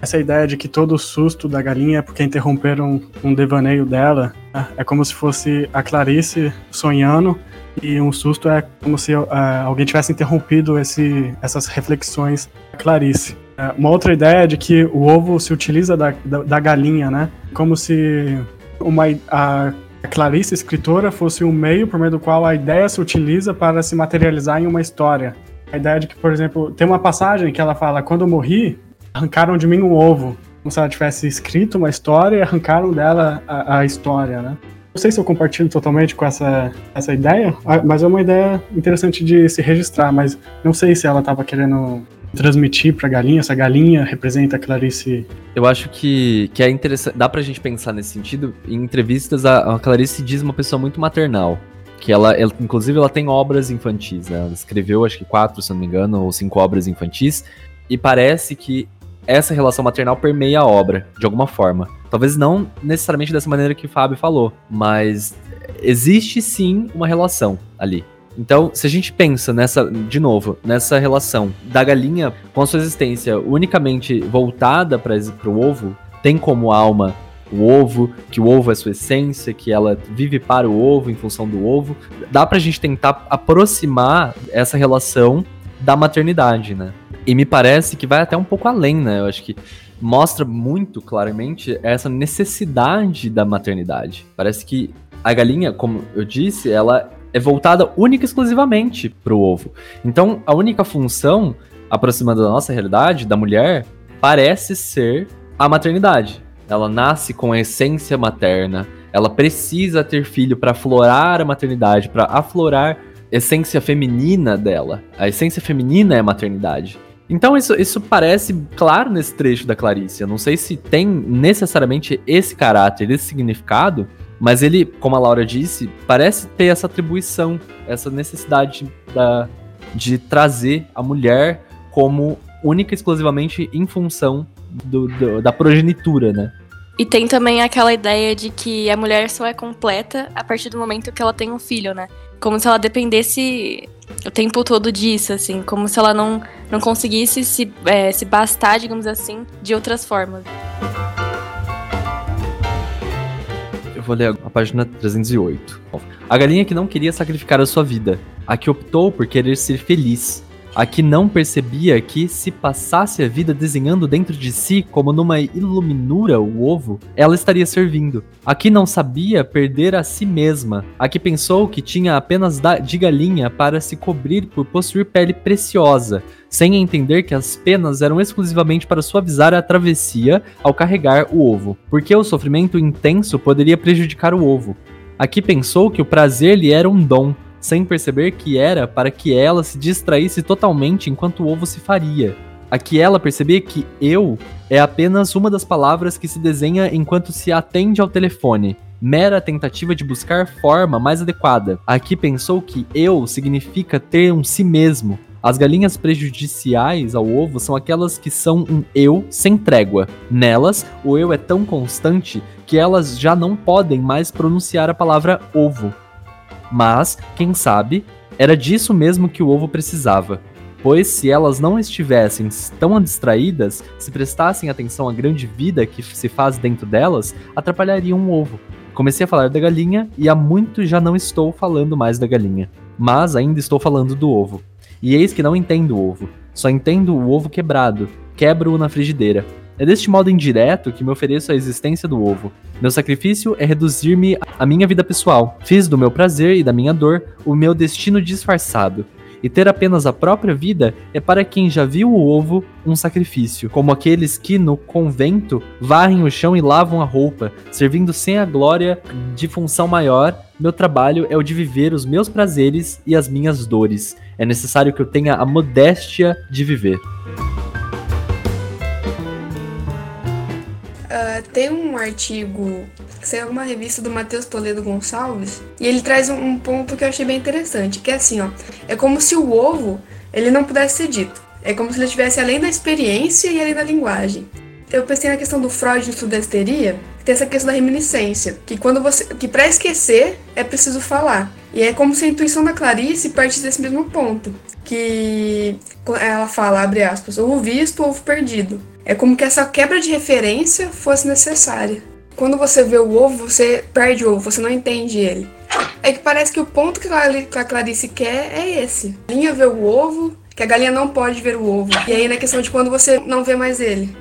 essa ideia de que todo o susto da galinha é porque interromperam um devaneio dela. Né? É como se fosse a Clarice sonhando e um susto é como se uh, alguém tivesse interrompido esse, essas reflexões da Clarice. Uh, uma outra ideia é de que o ovo se utiliza da, da, da galinha, né? Como se uma, a a Clarice, escritora, fosse um meio por meio do qual a ideia se utiliza para se materializar em uma história. A ideia de que, por exemplo, tem uma passagem que ela fala: quando eu morri, arrancaram de mim um ovo. Como se ela tivesse escrito uma história e arrancaram dela a, a história, né? Não sei se eu compartilho totalmente com essa, essa ideia, mas é uma ideia interessante de se registrar, mas não sei se ela estava querendo transmitir pra galinha, essa galinha representa a Clarice. Eu acho que, que é interessante, dá pra gente pensar nesse sentido. Em entrevistas, a, a Clarice diz uma pessoa muito maternal. Que ela, ela, inclusive, ela tem obras infantis. Né? Ela escreveu, acho que quatro, se não me engano, ou cinco obras infantis. E parece que essa relação maternal permeia a obra, de alguma forma. Talvez não necessariamente dessa maneira que o Fábio falou, mas existe sim uma relação ali. Então, se a gente pensa nessa, de novo, nessa relação da galinha com a sua existência unicamente voltada para o ovo, tem como alma o ovo, que o ovo é sua essência, que ela vive para o ovo em função do ovo. Dá pra gente tentar aproximar essa relação da maternidade, né? E me parece que vai até um pouco além, né? Eu acho que mostra muito claramente essa necessidade da maternidade. Parece que a galinha, como eu disse, ela é voltada única e exclusivamente para o ovo. Então, a única função, aproximando da nossa realidade, da mulher, parece ser a maternidade. Ela nasce com a essência materna, ela precisa ter filho para aflorar a maternidade, para aflorar a essência feminina dela. A essência feminina é a maternidade. Então isso, isso parece claro nesse trecho da Clarice. Eu não sei se tem necessariamente esse caráter, esse significado, mas ele, como a Laura disse, parece ter essa atribuição, essa necessidade da, de trazer a mulher como única e exclusivamente em função do, do, da progenitura, né? E tem também aquela ideia de que a mulher só é completa a partir do momento que ela tem um filho, né? Como se ela dependesse o tempo todo disso, assim, como se ela não, não conseguisse se, é, se bastar, digamos assim, de outras formas. Vou ler a página 308. A galinha que não queria sacrificar a sua vida, a que optou por querer ser feliz, a que não percebia que, se passasse a vida desenhando dentro de si como numa iluminura o ovo, ela estaria servindo. A que não sabia perder a si mesma, a que pensou que tinha apenas de galinha para se cobrir por possuir pele preciosa, sem entender que as penas eram exclusivamente para suavizar a travessia ao carregar o ovo, porque o sofrimento intenso poderia prejudicar o ovo. Aqui pensou que o prazer lhe era um dom, sem perceber que era para que ela se distraísse totalmente enquanto o ovo se faria. Aqui ela percebia que eu é apenas uma das palavras que se desenha enquanto se atende ao telefone, mera tentativa de buscar forma mais adequada. Aqui pensou que eu significa ter um si mesmo. As galinhas prejudiciais ao ovo são aquelas que são um eu sem trégua. Nelas, o eu é tão constante que elas já não podem mais pronunciar a palavra ovo. Mas, quem sabe, era disso mesmo que o ovo precisava. Pois se elas não estivessem tão distraídas, se prestassem atenção à grande vida que se faz dentro delas, atrapalhariam o ovo. Comecei a falar da galinha e há muito já não estou falando mais da galinha. Mas ainda estou falando do ovo. E eis que não entendo o ovo. Só entendo o ovo quebrado. Quebro-o na frigideira. É deste modo indireto que me ofereço a existência do ovo. Meu sacrifício é reduzir-me à minha vida pessoal. Fiz do meu prazer e da minha dor o meu destino disfarçado. E ter apenas a própria vida é para quem já viu o ovo um sacrifício, como aqueles que no convento varrem o chão e lavam a roupa, servindo sem a glória de função maior. Meu trabalho é o de viver os meus prazeres e as minhas dores. É necessário que eu tenha a modéstia de viver. Uh, tem um artigo, saiu uma revista do Matheus Toledo Gonçalves, e ele traz um, um, ponto que eu achei bem interessante, que é assim, ó, é como se o ovo, ele não pudesse ser dito. É como se ele estivesse além da experiência e além da linguagem. Eu pensei na questão do Freud no da histeria, tem essa questão da reminiscência, que quando você, que para esquecer é preciso falar. E é como se a intuição da Clarice partisse desse mesmo ponto, que ela fala, abre aspas, ovo visto, ovo perdido. É como que essa quebra de referência fosse necessária. Quando você vê o ovo, você perde o ovo, você não entende ele. É que parece que o ponto que a Clarice quer é esse. A galinha vê o ovo, que a galinha não pode ver o ovo. E aí na questão de quando você não vê mais ele.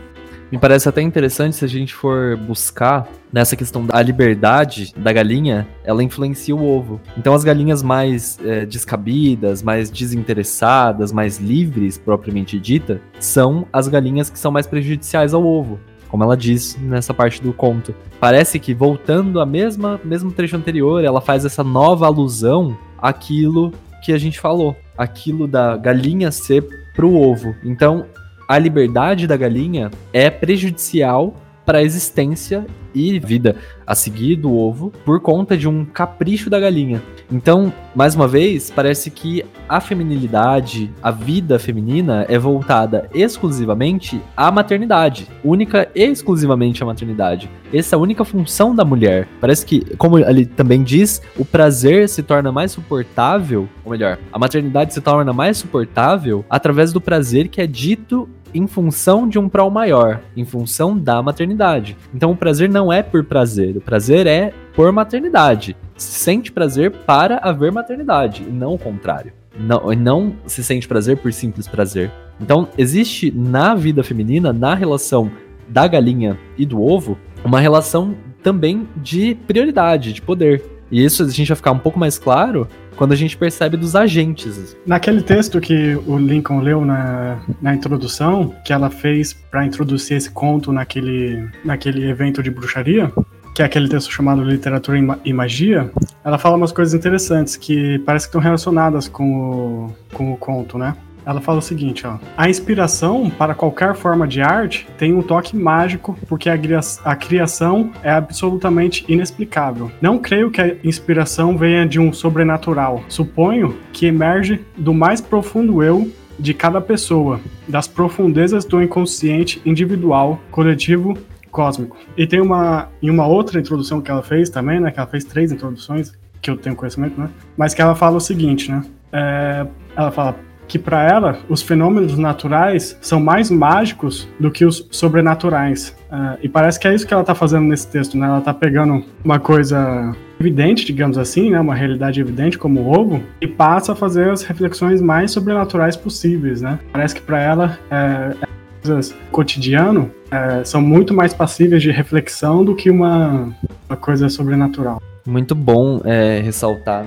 Me parece até interessante se a gente for buscar nessa questão da liberdade da galinha, ela influencia o ovo. Então as galinhas mais é, descabidas, mais desinteressadas, mais livres, propriamente dita, são as galinhas que são mais prejudiciais ao ovo. Como ela diz nessa parte do conto. Parece que voltando a mesma mesmo trecho anterior, ela faz essa nova alusão àquilo que a gente falou, aquilo da galinha ser pro ovo. Então, a liberdade da galinha é prejudicial para a existência e vida a seguir do ovo por conta de um capricho da galinha. Então, mais uma vez, parece que a feminilidade, a vida feminina é voltada exclusivamente à maternidade, única e exclusivamente à maternidade. Essa é a única função da mulher. Parece que, como ele também diz, o prazer se torna mais suportável, ou melhor, a maternidade se torna mais suportável através do prazer que é dito em função de um prol maior, em função da maternidade. Então o prazer não é por prazer, o prazer é por maternidade. Se sente prazer para haver maternidade, e não o contrário. Não, não se sente prazer por simples prazer. Então existe na vida feminina, na relação da galinha e do ovo, uma relação também de prioridade, de poder. E isso a gente vai ficar um pouco mais claro quando a gente percebe dos agentes. Naquele texto que o Lincoln leu na, na introdução, que ela fez para introduzir esse conto naquele, naquele evento de bruxaria, que é aquele texto chamado Literatura e Magia, ela fala umas coisas interessantes que parece que estão relacionadas com o, com o conto, né? Ela fala o seguinte, ó. A inspiração para qualquer forma de arte tem um toque mágico porque a, criação é absolutamente inexplicável. Não creio que a inspiração venha de um sobrenatural. Suponho que emerge do mais profundo eu de cada pessoa, das profundezas do inconsciente individual, coletivo, cósmico. E tem uma em uma outra introdução que ela fez também, né? Que ela fez três introduções que eu tenho conhecimento, né? Mas que ela fala o seguinte, né? É, ela fala que para ela os fenômenos naturais são mais mágicos do que os sobrenaturais. Uh, e parece que é isso que ela está fazendo nesse texto, né? Ela está pegando uma coisa evidente, digamos assim, né? Uma realidade evidente como o ovo e passa a fazer as reflexões mais sobrenaturais possíveis, né? Parece que para ela é, é coisas cotidiano é, são muito mais passíveis de reflexão do que uma, uma coisa sobrenatural. Muito bom é, ressaltar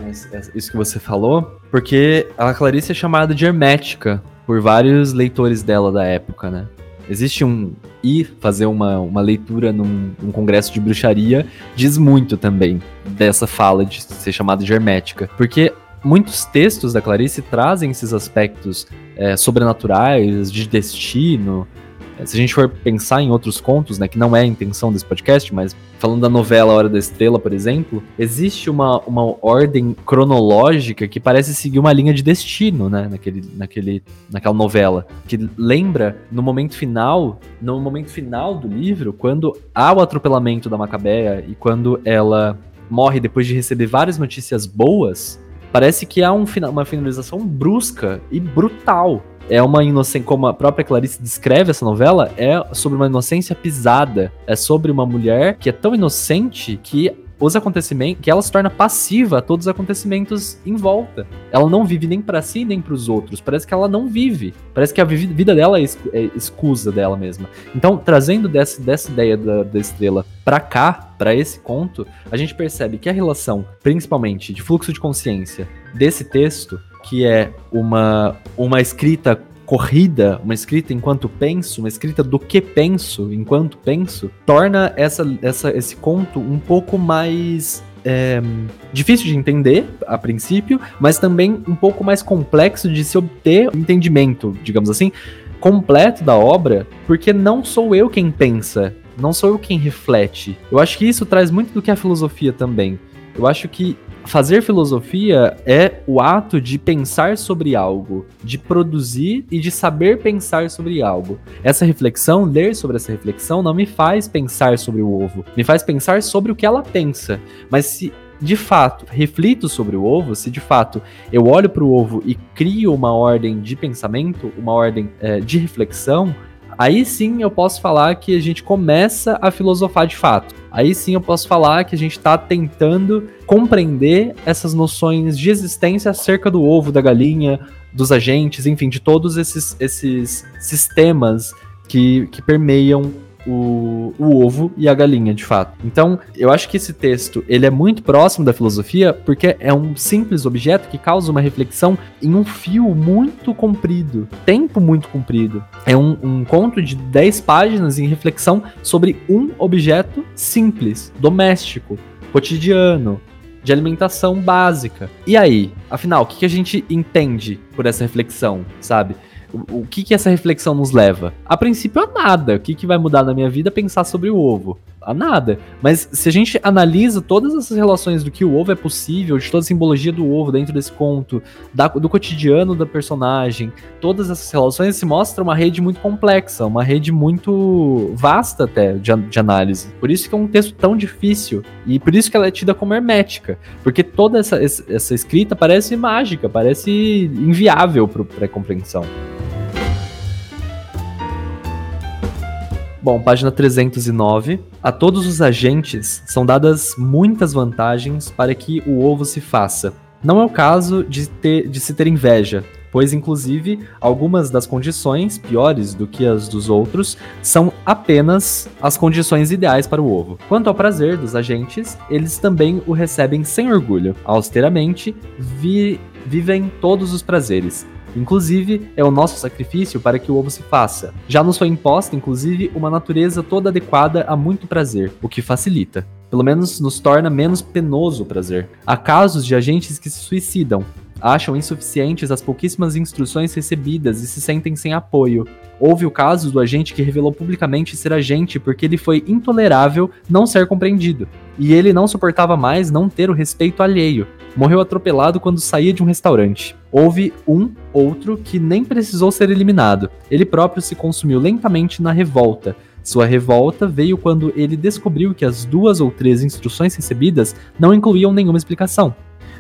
isso que você falou, porque a Clarice é chamada de hermética por vários leitores dela da época, né? Existe um. E fazer uma, uma leitura num, congresso de bruxaria diz muito também dessa fala de ser chamada de hermética. Porque muitos textos da Clarice trazem esses aspectos é, sobrenaturais, de destino, se a gente for pensar em outros contos, né, que não é a intenção desse podcast, mas falando da novela Hora da Estrela, por exemplo, existe uma, uma ordem cronológica que parece seguir uma linha de destino, né, naquele, naquele, naquela novela, que lembra no momento final, no momento final do livro, quando há o atropelamento da Macabeia e quando ela morre depois de receber várias notícias boas, parece que há um, uma finalização brusca e brutal é uma inocência, como a própria Clarice descreve essa novela, é sobre uma inocência pisada. É sobre uma mulher que é tão inocente que os acontecimentos, que ela se torna passiva a todos os acontecimentos em volta. Ela não vive nem para si nem para os outros. Parece que ela não vive. Parece que a vida dela é, é escusa dela mesma. Então, trazendo dessa, dessa ideia da, da estrela para cá, para esse conto, a gente percebe que a relação, principalmente de fluxo de consciência desse texto que é uma, uma escrita corrida, uma escrita enquanto penso, uma escrita do que penso enquanto penso, torna essa, essa, esse conto um pouco mais é, difícil de entender a princípio, mas também um pouco mais complexo de se obter entendimento, digamos assim, completo da obra, porque não sou eu quem pensa, não sou eu quem reflete. Eu acho que isso traz muito do que a filosofia também. Eu acho que fazer filosofia é o ato de pensar sobre algo, de produzir e de saber pensar sobre algo. Essa reflexão, ler sobre essa reflexão, não me faz pensar sobre o ovo, me faz pensar sobre o que ela pensa. Mas se de fato reflito sobre o ovo, se de fato eu olho para o ovo e crio uma ordem de pensamento, uma ordem é, de reflexão, aí sim eu posso falar que a gente começa a filosofar de fato. Aí sim eu posso falar que a gente está tentando compreender essas noções de existência acerca do ovo, da galinha, dos agentes, enfim, de todos esses, esses sistemas que, que permeiam o, o ovo e a galinha, de fato. Então, eu acho que esse texto ele é muito próximo da filosofia porque é um simples objeto que causa uma reflexão em um fio muito comprido, tempo muito comprido. É um, um conto de 10 páginas em reflexão sobre um objeto simples, doméstico, cotidiano, de alimentação básica. E aí, afinal, o que, que a gente entende por essa reflexão, sabe? O, o que, que essa reflexão nos leva? A princípio, a nada. O que, que vai mudar na minha vida pensar sobre o ovo? A nada. Mas se a gente analisa todas essas relações do que o ovo é possível, de toda a simbologia do ovo dentro desse conto, da, do cotidiano da personagem, todas essas relações se mostra uma rede muito complexa, uma rede muito vasta até de, de análise. Por isso que é um texto tão difícil e por isso que ela é tida como hermética, porque toda essa, essa escrita parece mágica, parece inviável para a compreensão. Bom, página 309. A todos os agentes são dadas muitas vantagens para que o ovo se faça. Não é o caso de, ter, de se ter inveja, pois, inclusive, algumas das condições, piores do que as dos outros, são apenas as condições ideais para o ovo. Quanto ao prazer dos agentes, eles também o recebem sem orgulho. Austeramente, vi, vivem todos os prazeres, Inclusive, é o nosso sacrifício para que o ovo se faça. Já nos foi imposta, inclusive, uma natureza toda adequada a muito prazer, o que facilita. Pelo menos nos torna menos penoso o prazer. Há casos de agentes que se suicidam, acham insuficientes as pouquíssimas instruções recebidas e se sentem sem apoio. Houve o caso do agente que revelou publicamente ser agente porque ele foi intolerável não ser compreendido, e ele não suportava mais não ter o respeito alheio. Morreu atropelado quando saía de um restaurante. Houve um outro que nem precisou ser eliminado. Ele próprio se consumiu lentamente na revolta. Sua revolta veio quando ele descobriu que as duas ou três instruções recebidas não incluíam nenhuma explicação.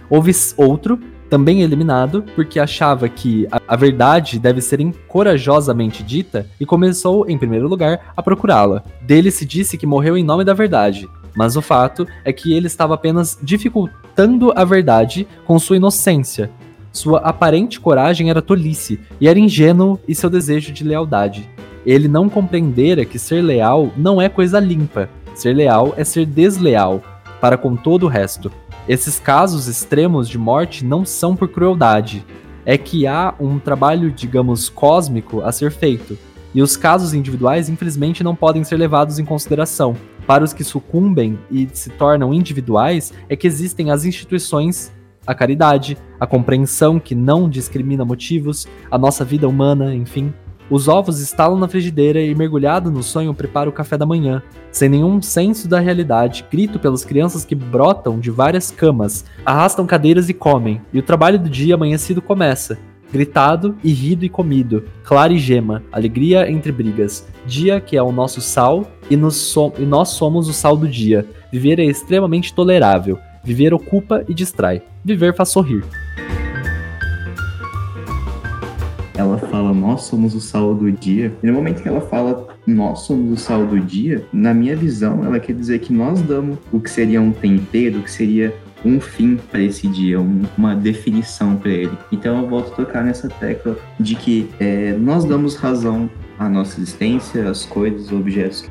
Houve outro também eliminado porque achava que a, a verdade deve ser encorajosamente dita e começou, em primeiro lugar, a procurá-la. Dele se disse que morreu em nome da verdade, mas o fato é que ele estava apenas dificultando a verdade com sua inocência. Sua aparente coragem era tolice, e era ingênuo e seu desejo de lealdade. Ele não compreendera que ser leal não é coisa limpa. Ser leal é ser desleal para com todo o resto. Esses casos extremos de morte não são por crueldade, é que há um trabalho, digamos, cósmico a ser feito, e os casos individuais, infelizmente, não podem ser levados em consideração. Para os que sucumbem e se tornam individuais, é que existem as instituições, a caridade, a compreensão que não discrimina motivos, a nossa vida humana, enfim. Os ovos estalam na frigideira e, mergulhado no sonho, prepara o café da manhã. Sem nenhum senso da realidade, grito pelas crianças que brotam de várias camas, arrastam cadeiras e comem, e o trabalho do dia amanhecido começa. Gritado e rido e comido, clara e gema, alegria entre brigas. Dia que é o nosso sal e, so e nós somos o sal do dia. Viver é extremamente tolerável. Viver ocupa e distrai. Viver faz sorrir ela fala nós somos o sal do dia. E no momento que ela fala nós somos o sal do dia, na minha visão, ela quer dizer que nós damos o que seria um tempero, o que seria um fim para esse dia, um, uma definição para ele. Então eu volto a tocar nessa tecla de que é, nós damos razão à nossa existência, às coisas, objetos que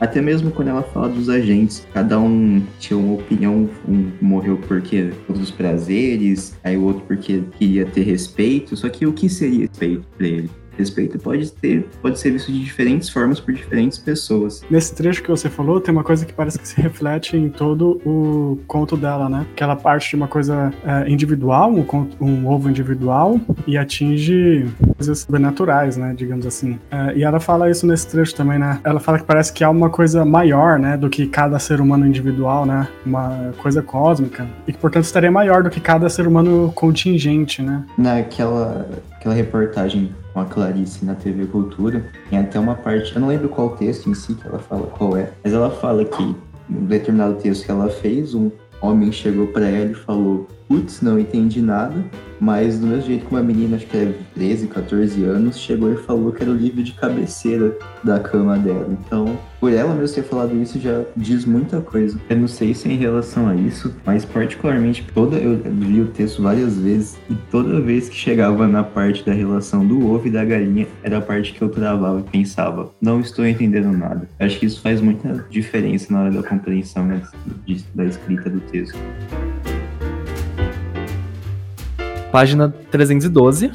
Até mesmo quando ela fala dos agentes, cada um tinha uma opinião, um morreu porque todos os prazeres, aí o outro porque queria ter respeito, só que o que seria respeito para ele? Respeito pode ter, pode ser visto de diferentes formas por diferentes pessoas. Nesse trecho que você falou, tem uma coisa que parece que se reflete em todo o conto dela, né? Que ela parte de uma coisa é, individual, um, um, ovo individual, e atinge coisas sobrenaturais, né? Digamos assim. É, e ela fala isso nesse trecho também, né? Ela fala que parece que há uma coisa maior, né? Do que cada ser humano individual, né? Uma coisa cósmica. E que, portanto, estaria maior do que cada ser humano contingente, né? Naquela aquela reportagem com a Clarice na TV Cultura, tem até uma parte, eu não lembro qual texto em si que ela fala qual é, mas ela fala que um determinado texto que ela fez, um homem chegou para ela e falou: Putz, não entendi nada, mas do mesmo jeito que uma menina, acho que é 13, 14 anos, chegou e falou que era o livro de cabeceira da cama dela. Então, por ela mesmo ter falado isso já diz muita coisa. Eu não sei se é em relação a isso, mas particularmente toda eu li o texto várias vezes e toda vez que chegava na parte da relação do ovo e da galinha, era a parte que eu travava e pensava, não estou entendendo nada. Acho que isso faz muita diferença na hora da compreensão né, da escrita do texto. Página 312.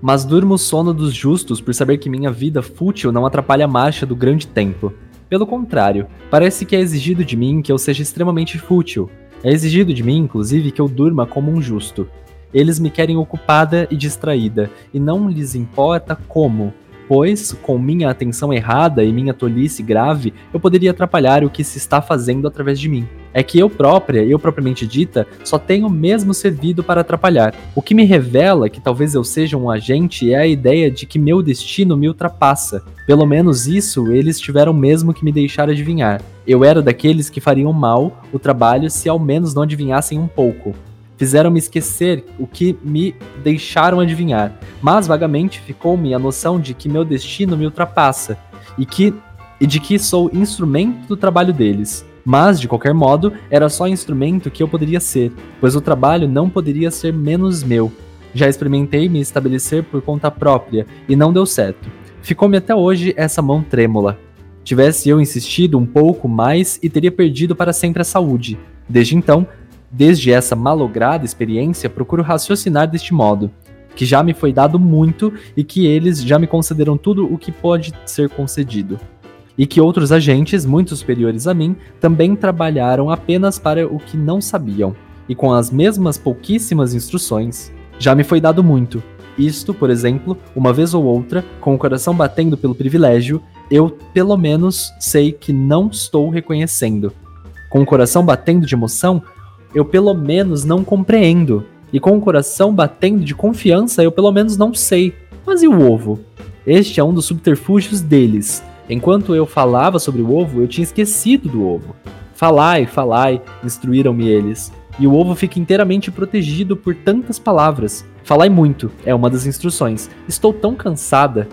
Mas durmo o sono dos justos por saber que minha vida fútil não atrapalha a marcha do grande tempo. Pelo contrário, parece que é exigido de mim que eu seja extremamente fútil. É exigido de mim, inclusive, que eu durma como um justo. Eles me querem ocupada e distraída, e não lhes importa como, pois, com minha atenção errada e minha tolice grave, eu poderia atrapalhar o que se está fazendo através de mim. É que eu própria, eu propriamente dita, só tenho mesmo servido para atrapalhar. O que me revela que talvez eu seja um agente é a ideia de que meu destino me ultrapassa. Pelo menos isso eles tiveram mesmo que me deixar adivinhar. Eu era daqueles que fariam mal o trabalho se ao menos não adivinhassem um pouco fizeram-me esquecer o que me deixaram adivinhar, mas vagamente ficou-me a noção de que meu destino me ultrapassa e que e de que sou instrumento do trabalho deles. Mas, de qualquer modo, era só instrumento que eu poderia ser, pois o trabalho não poderia ser menos meu. Já experimentei me estabelecer por conta própria e não deu certo. Ficou-me até hoje essa mão trêmula. Tivesse eu insistido um pouco mais e teria perdido para sempre a saúde. Desde então, Desde essa malograda experiência, procuro raciocinar deste modo, que já me foi dado muito e que eles já me concederam tudo o que pode ser concedido. E que outros agentes, muito superiores a mim, também trabalharam apenas para o que não sabiam, e com as mesmas pouquíssimas instruções. Já me foi dado muito. Isto, por exemplo, uma vez ou outra, com o coração batendo pelo privilégio, eu pelo menos sei que não estou reconhecendo. Com o coração batendo de emoção, eu pelo menos não compreendo. E com o coração batendo de confiança, eu pelo menos não sei. Mas e o ovo? Este é um dos subterfúgios deles. Enquanto eu falava sobre o ovo, eu tinha esquecido do ovo. Falai, falai, instruíram-me eles. E o ovo fica inteiramente protegido por tantas palavras. Falai muito, é uma das instruções. Estou tão cansada.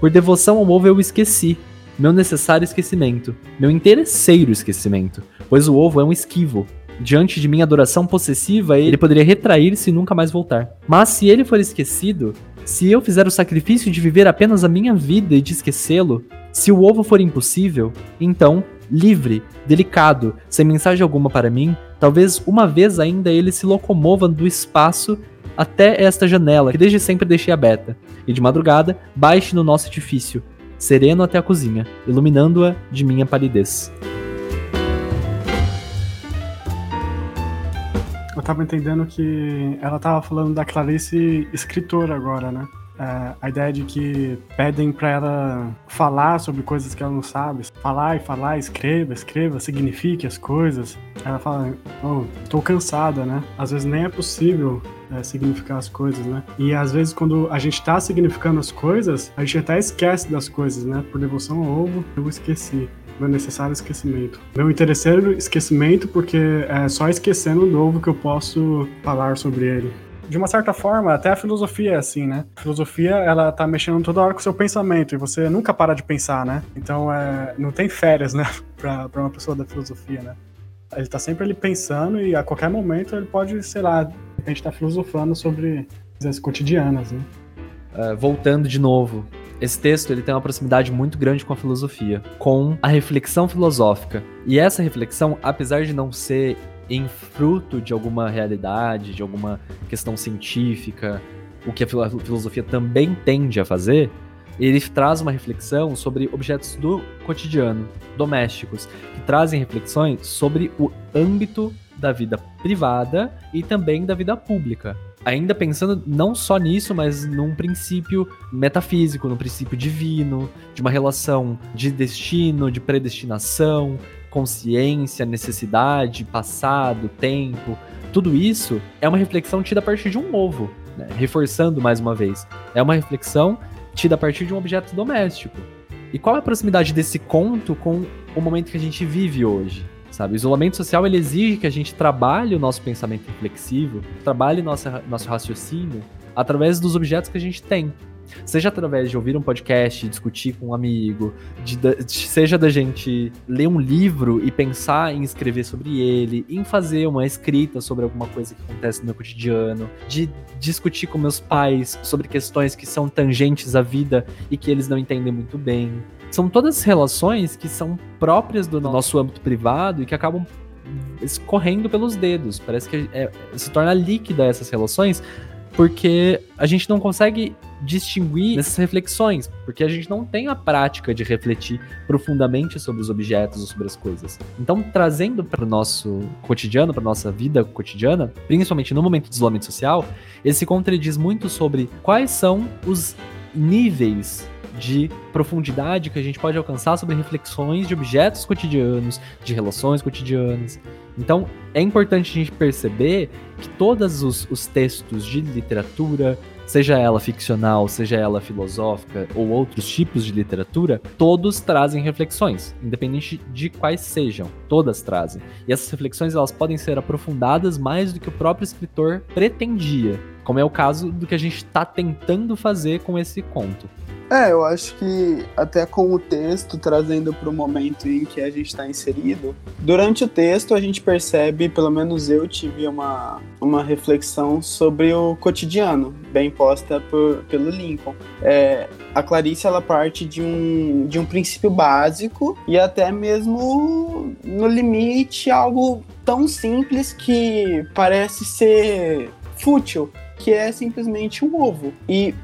Por devoção ao ovo eu esqueci. Meu necessário esquecimento. Meu interesseiro esquecimento. Pois o ovo é um esquivo. Diante de minha adoração possessiva, ele poderia retrair-se e nunca mais voltar. Mas se ele for esquecido, se eu fizer o sacrifício de viver apenas a minha vida e de esquecê-lo, se o ovo for impossível, então, livre, delicado, sem mensagem alguma para mim, talvez uma vez ainda ele se locomova do espaço até esta janela que desde sempre deixei aberta, e de madrugada baixe no nosso edifício, sereno até a cozinha, iluminando-a de minha palidez. Eu tava entendendo que ela tava falando da Clarice escritora agora, né? É, a ideia de que pedem para ela falar sobre coisas que ela não sabe. Falar e falar, escreva, escreva, signifique as coisas. Ela fala, oh, tô cansada, né? Às vezes nem é possível é, significar as coisas, né? E às vezes quando a gente tá significando as coisas, a gente até esquece das coisas, né? Por devoção ao ovo, eu esqueci meu necessário esquecimento. Meu interesseiro esquecimento, porque é só esquecendo do ovo que eu posso falar sobre ele. De uma certa forma, até a filosofia é assim, né? A filosofia, ela tá mexendo toda hora com o seu pensamento e você nunca para de pensar, né? Então, é, não tem férias, né? pra, pra uma pessoa da filosofia, né? Ele tá sempre ali pensando e a qualquer momento ele pode, sei lá, de repente tá filosofando sobre coisas cotidianas, né? Uh, voltando de novo esse texto ele tem uma proximidade muito grande com a filosofia, com a reflexão filosófica. E essa reflexão, apesar de não ser em fruto de alguma realidade, de alguma questão científica, o que a filosofia também tende a fazer, ele traz uma reflexão sobre objetos do cotidiano, domésticos, que trazem reflexões sobre o âmbito da vida privada e também da vida pública ainda pensando não só nisso, mas num princípio metafísico, num princípio divino, de uma relação de destino, de predestinação, consciência, necessidade, passado, tempo. Tudo isso é uma reflexão tida a partir de um ovo, né? reforçando mais uma vez. É uma reflexão tida a partir de um objeto doméstico. E qual é a proximidade desse conto com o momento que a gente vive hoje? Sabe? O isolamento social ele exige que a gente trabalhe o nosso pensamento reflexivo, trabalhe nossa, nosso raciocínio através dos objetos que a gente tem. Seja através de ouvir um podcast, discutir com um amigo, de, de, seja da gente ler um livro e pensar em escrever sobre ele, em fazer uma escrita sobre alguma coisa que acontece no meu cotidiano, de discutir com meus pais sobre questões que são tangentes à vida e que eles não entendem muito bem. São todas relações que são próprias do nosso âmbito privado e que acabam escorrendo pelos dedos. Parece que é, se torna líquida essas relações porque a gente não consegue distinguir essas reflexões, porque a gente não tem a prática de refletir profundamente sobre os objetos ou sobre as coisas. Então, trazendo para o nosso cotidiano, para nossa vida cotidiana, principalmente no momento de isolamento social, esse contradiz muito sobre quais são os níveis de profundidade que a gente pode alcançar sobre reflexões de objetos cotidianos, de relações cotidianas. Então, é importante a gente perceber que todos os, os textos de literatura, seja ela ficcional, seja ela filosófica ou outros tipos de literatura, todos trazem reflexões, independente de quais sejam, todas trazem. E essas reflexões elas podem ser aprofundadas mais do que o próprio escritor pretendia, como é o caso do que a gente está tentando fazer com esse conto. É, eu acho que até com o texto trazendo para o momento em que a gente está inserido, durante o texto a gente percebe, pelo menos eu tive uma, uma reflexão sobre o cotidiano, bem posta por, pelo Lincoln. É, a Clarice ela parte de um, de um princípio básico e até mesmo no limite algo tão simples que parece ser fútil, que é simplesmente um ovo. E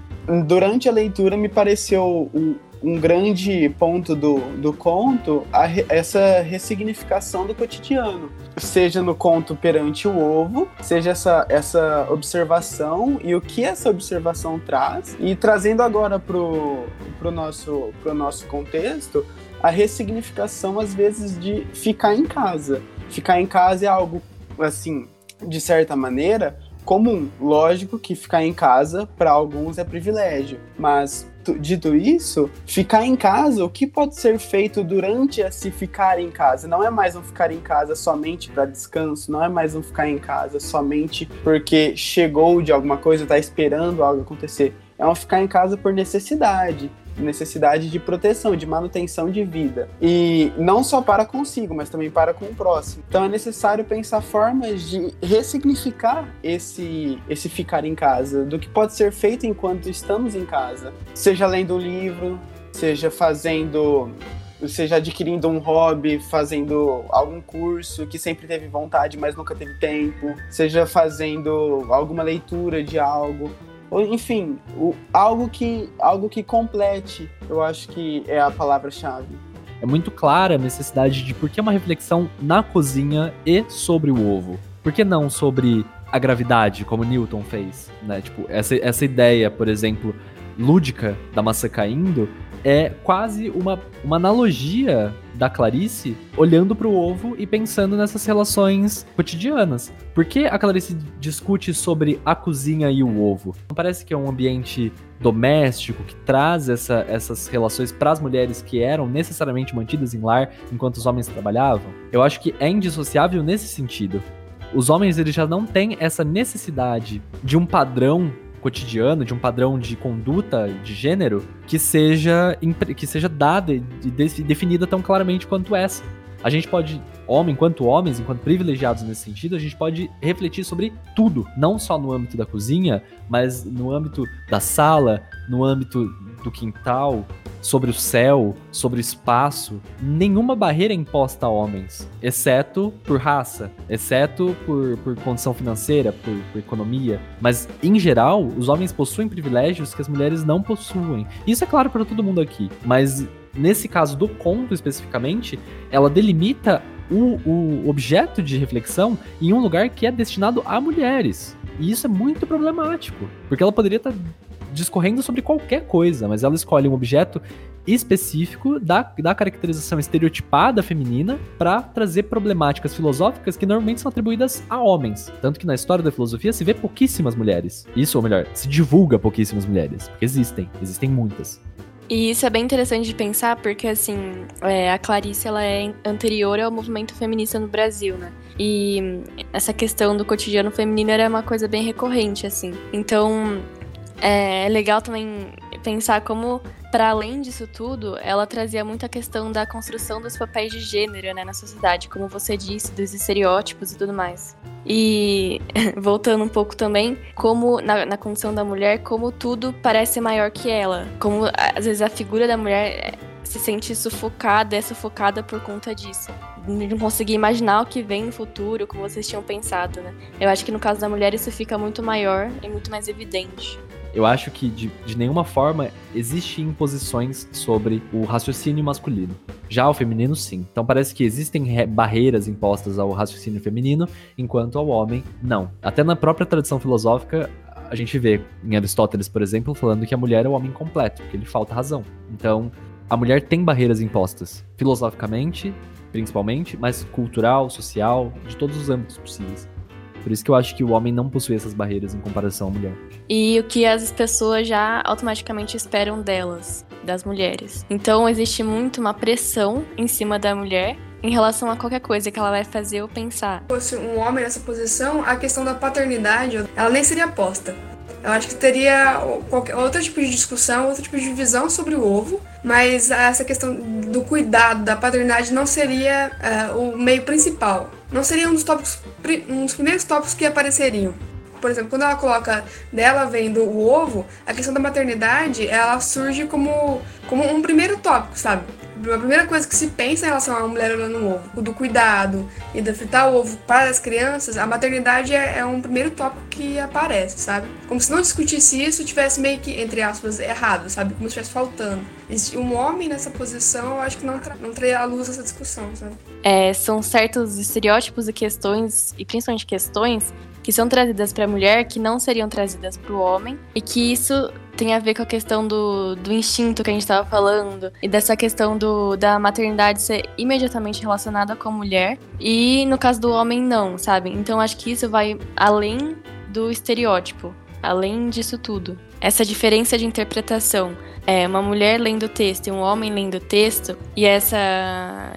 durante a leitura me pareceu um, um grande ponto do, do conto essa ressignificação do cotidiano. Seja no conto perante o ovo, seja essa, essa observação e o que essa observação traz. E trazendo agora pro, pro, nosso, pro nosso contexto, a ressignificação, às vezes, de ficar em casa. Ficar em casa é algo, assim, de certa maneira, comum. Lógico que ficar em casa para alguns é privilégio, mas dito isso, ficar em casa, o que pode ser feito durante esse ficar em casa? Não é mais um ficar em casa somente para descanso, não é mais um ficar em casa somente porque chegou de alguma coisa, está esperando algo acontecer. É um ficar em casa por necessidade necessidade de proteção, de manutenção de vida. E não só para consigo, mas também para com o próximo. Então é necessário pensar formas de ressignificar esse, esse ficar em casa, do que pode ser feito enquanto estamos em casa. Seja lendo um livro, seja fazendo seja adquirindo um hobby, fazendo algum curso que sempre teve vontade, mas nunca teve tempo, seja fazendo alguma leitura de algo, enfim, o, algo, que, algo que complete, eu acho que é a palavra-chave. É muito clara a necessidade de por que uma reflexão na cozinha e sobre o ovo. Por que não sobre a gravidade, como Newton fez? Né? Tipo, essa, essa ideia, por exemplo, lúdica da maçã caindo é quase uma, uma analogia da Clarice olhando para o ovo e pensando nessas relações cotidianas. Por que a Clarice discute sobre a cozinha e o ovo? Não parece que é um ambiente doméstico que traz essa, essas relações para as mulheres que eram necessariamente mantidas em lar enquanto os homens trabalhavam? Eu acho que é indissociável nesse sentido. Os homens eles já não têm essa necessidade de um padrão cotidiano, de um padrão de conduta de gênero que seja, que seja dada e definida tão claramente quanto essa. A gente pode, homem, enquanto homens, enquanto privilegiados nesse sentido, a gente pode refletir sobre tudo, não só no âmbito da cozinha, mas no âmbito da sala, no âmbito do quintal, sobre o céu, sobre o espaço, nenhuma barreira é imposta a homens, exceto por raça, exceto por, por condição financeira, por, por economia. Mas, em geral, os homens possuem privilégios que as mulheres não possuem. Isso é claro para todo mundo aqui, mas nesse caso do conto especificamente, ela delimita o, o, objeto de reflexão em um lugar que é destinado a mulheres. E isso é muito problemático, porque ela poderia estar tá discorrendo sobre qualquer coisa, mas ela escolhe um objeto específico da, da caracterização estereotipada feminina para trazer problemáticas filosóficas que normalmente são atribuídas a homens. Tanto que na história da filosofia se vê pouquíssimas mulheres. Isso, ou melhor, se divulga pouquíssimas mulheres. Porque existem, existem muitas. E isso é bem interessante de pensar, porque assim, é, a Clarice ela é anterior ao movimento feminista no Brasil, né? E essa questão do cotidiano feminino era uma coisa bem recorrente, assim. Então, é legal também pensar como, para além disso tudo, ela trazia muita questão da construção dos papéis de gênero né, na sociedade, como você disse, dos estereótipos e tudo mais. E voltando um pouco também, como na, na condição da mulher, como tudo parece maior que ela. Como às vezes a figura da mulher é, se sente sufocada, é sufocada por conta disso. Não conseguir imaginar o que vem no futuro, como vocês tinham pensado, né? Eu acho que no caso da mulher isso fica muito maior e muito mais evidente. Eu acho que de, de nenhuma forma existe imposições sobre o raciocínio masculino. Já o feminino, sim. Então parece que existem barreiras impostas ao raciocínio feminino, enquanto ao homem, não. Até na própria tradição filosófica, a gente vê em Aristóteles, por exemplo, falando que a mulher é o homem completo, porque ele falta razão. Então, a mulher tem barreiras impostas, filosoficamente, principalmente, mas cultural, social, de todos os âmbitos possíveis. Por isso que eu acho que o homem não possui essas barreiras em comparação à mulher. E o que as pessoas já automaticamente esperam delas, das mulheres. Então existe muito uma pressão em cima da mulher em relação a qualquer coisa que ela vai fazer ou pensar. Se fosse um homem nessa posição, a questão da paternidade, ela nem seria posta. Eu acho que teria qualquer, outro tipo de discussão, outro tipo de visão sobre o ovo, mas essa questão do cuidado, da paternidade não seria uh, o meio principal. Não seria um dos, tópicos, um dos primeiros tópicos que apareceriam. Por exemplo, quando ela coloca dela vendo o ovo, a questão da maternidade, ela surge como, como um primeiro tópico, sabe? A primeira coisa que se pensa em relação uma mulher olhando o ovo, do cuidado e de fritar o ovo para as crianças, a maternidade é, é, um primeiro tópico que aparece, sabe? Como se não discutisse isso, tivesse meio que, entre aspas, errado, sabe? Como se estivesse faltando. E um homem nessa posição, eu acho que não, tra não traria à luz essa discussão, sabe? É, são certos estereótipos e questões, e principalmente questões, que são trazidas para a mulher que não seriam trazidas para o homem, e que isso tem a ver com a questão do, do instinto que a gente estava falando e dessa questão do, da maternidade ser imediatamente relacionada com a mulher e no caso do homem não, sabe? Então acho que isso vai além do estereótipo, além disso tudo. Essa diferença de interpretação é, uma mulher lendo o texto e um homem lendo o texto, e essa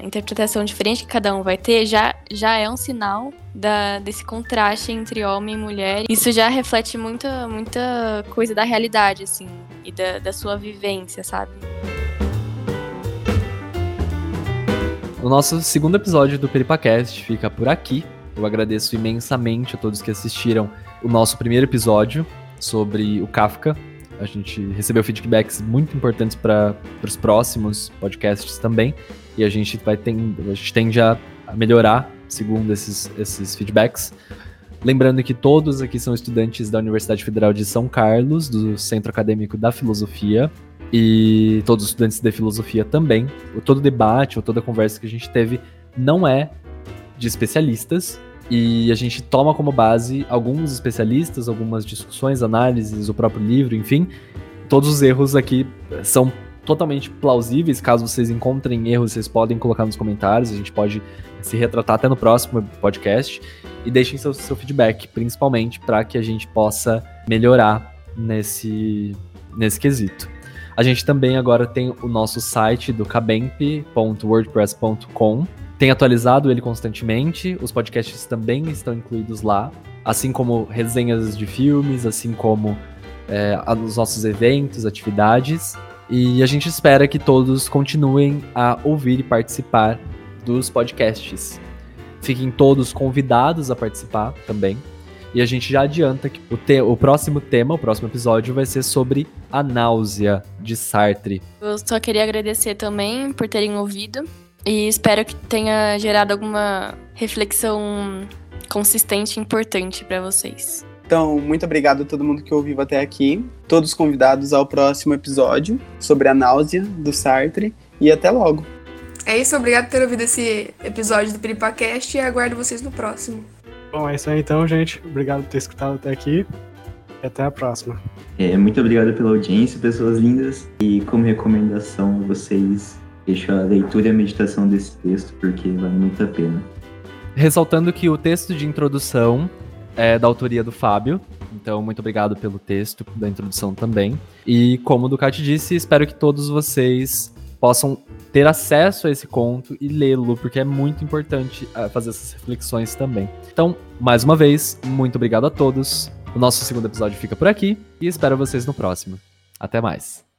interpretação diferente que cada um vai ter, já, já é um sinal da, desse contraste entre homem e mulher. Isso já reflete muita, muita coisa da realidade, assim, e da, da sua vivência, sabe? O nosso segundo episódio do Peripacast fica por aqui. Eu agradeço imensamente a todos que assistiram o nosso primeiro episódio sobre o Kafka, a gente recebeu feedbacks muito importantes para os próximos podcasts também. E a gente vai tend, a gente tende a melhorar segundo esses, esses feedbacks. Lembrando que todos aqui são estudantes da Universidade Federal de São Carlos, do Centro Acadêmico da Filosofia, e todos os estudantes de filosofia também. Todo debate ou toda conversa que a gente teve não é de especialistas, e a gente toma como base alguns especialistas, algumas discussões, análises, o próprio livro, enfim. Todos os erros aqui são totalmente plausíveis. Caso vocês encontrem erros, vocês podem colocar nos comentários. A gente pode se retratar até no próximo podcast. E deixem seu, seu feedback, principalmente para que a gente possa melhorar nesse, nesse quesito. A gente também agora tem o nosso site do cabemp.wordpress.com tem atualizado ele constantemente, os podcasts também estão incluídos lá, assim como resenhas de filmes, assim como é, os nossos eventos, atividades. E a gente espera que todos continuem a ouvir e participar dos podcasts. Fiquem todos convidados a participar também. E a gente já adianta que o, te o próximo tema, o próximo episódio, vai ser sobre a náusea de Sartre. Eu só queria agradecer também por terem ouvido. E espero que tenha gerado alguma reflexão consistente e importante para vocês. Então, muito obrigado a todo mundo que ouviu até aqui. Todos convidados ao próximo episódio sobre a náusea do Sartre. E até logo. É isso, obrigado por ter ouvido esse episódio do Peripacast e aguardo vocês no próximo. Bom, é isso aí então, gente. Obrigado por ter escutado até aqui. E até a próxima. É, muito obrigado pela audiência, pessoas lindas. E como recomendação, vocês Deixo a leitura e a meditação desse texto, porque vale muito a pena. Ressaltando que o texto de introdução é da autoria do Fábio, então muito obrigado pelo texto, da introdução também. E como o Ducati disse, espero que todos vocês possam ter acesso a esse conto e lê-lo, porque é muito importante uh, fazer essas reflexões também. Então, mais uma vez, muito obrigado a todos. O nosso segundo episódio fica por aqui e espero vocês no próximo. Até mais.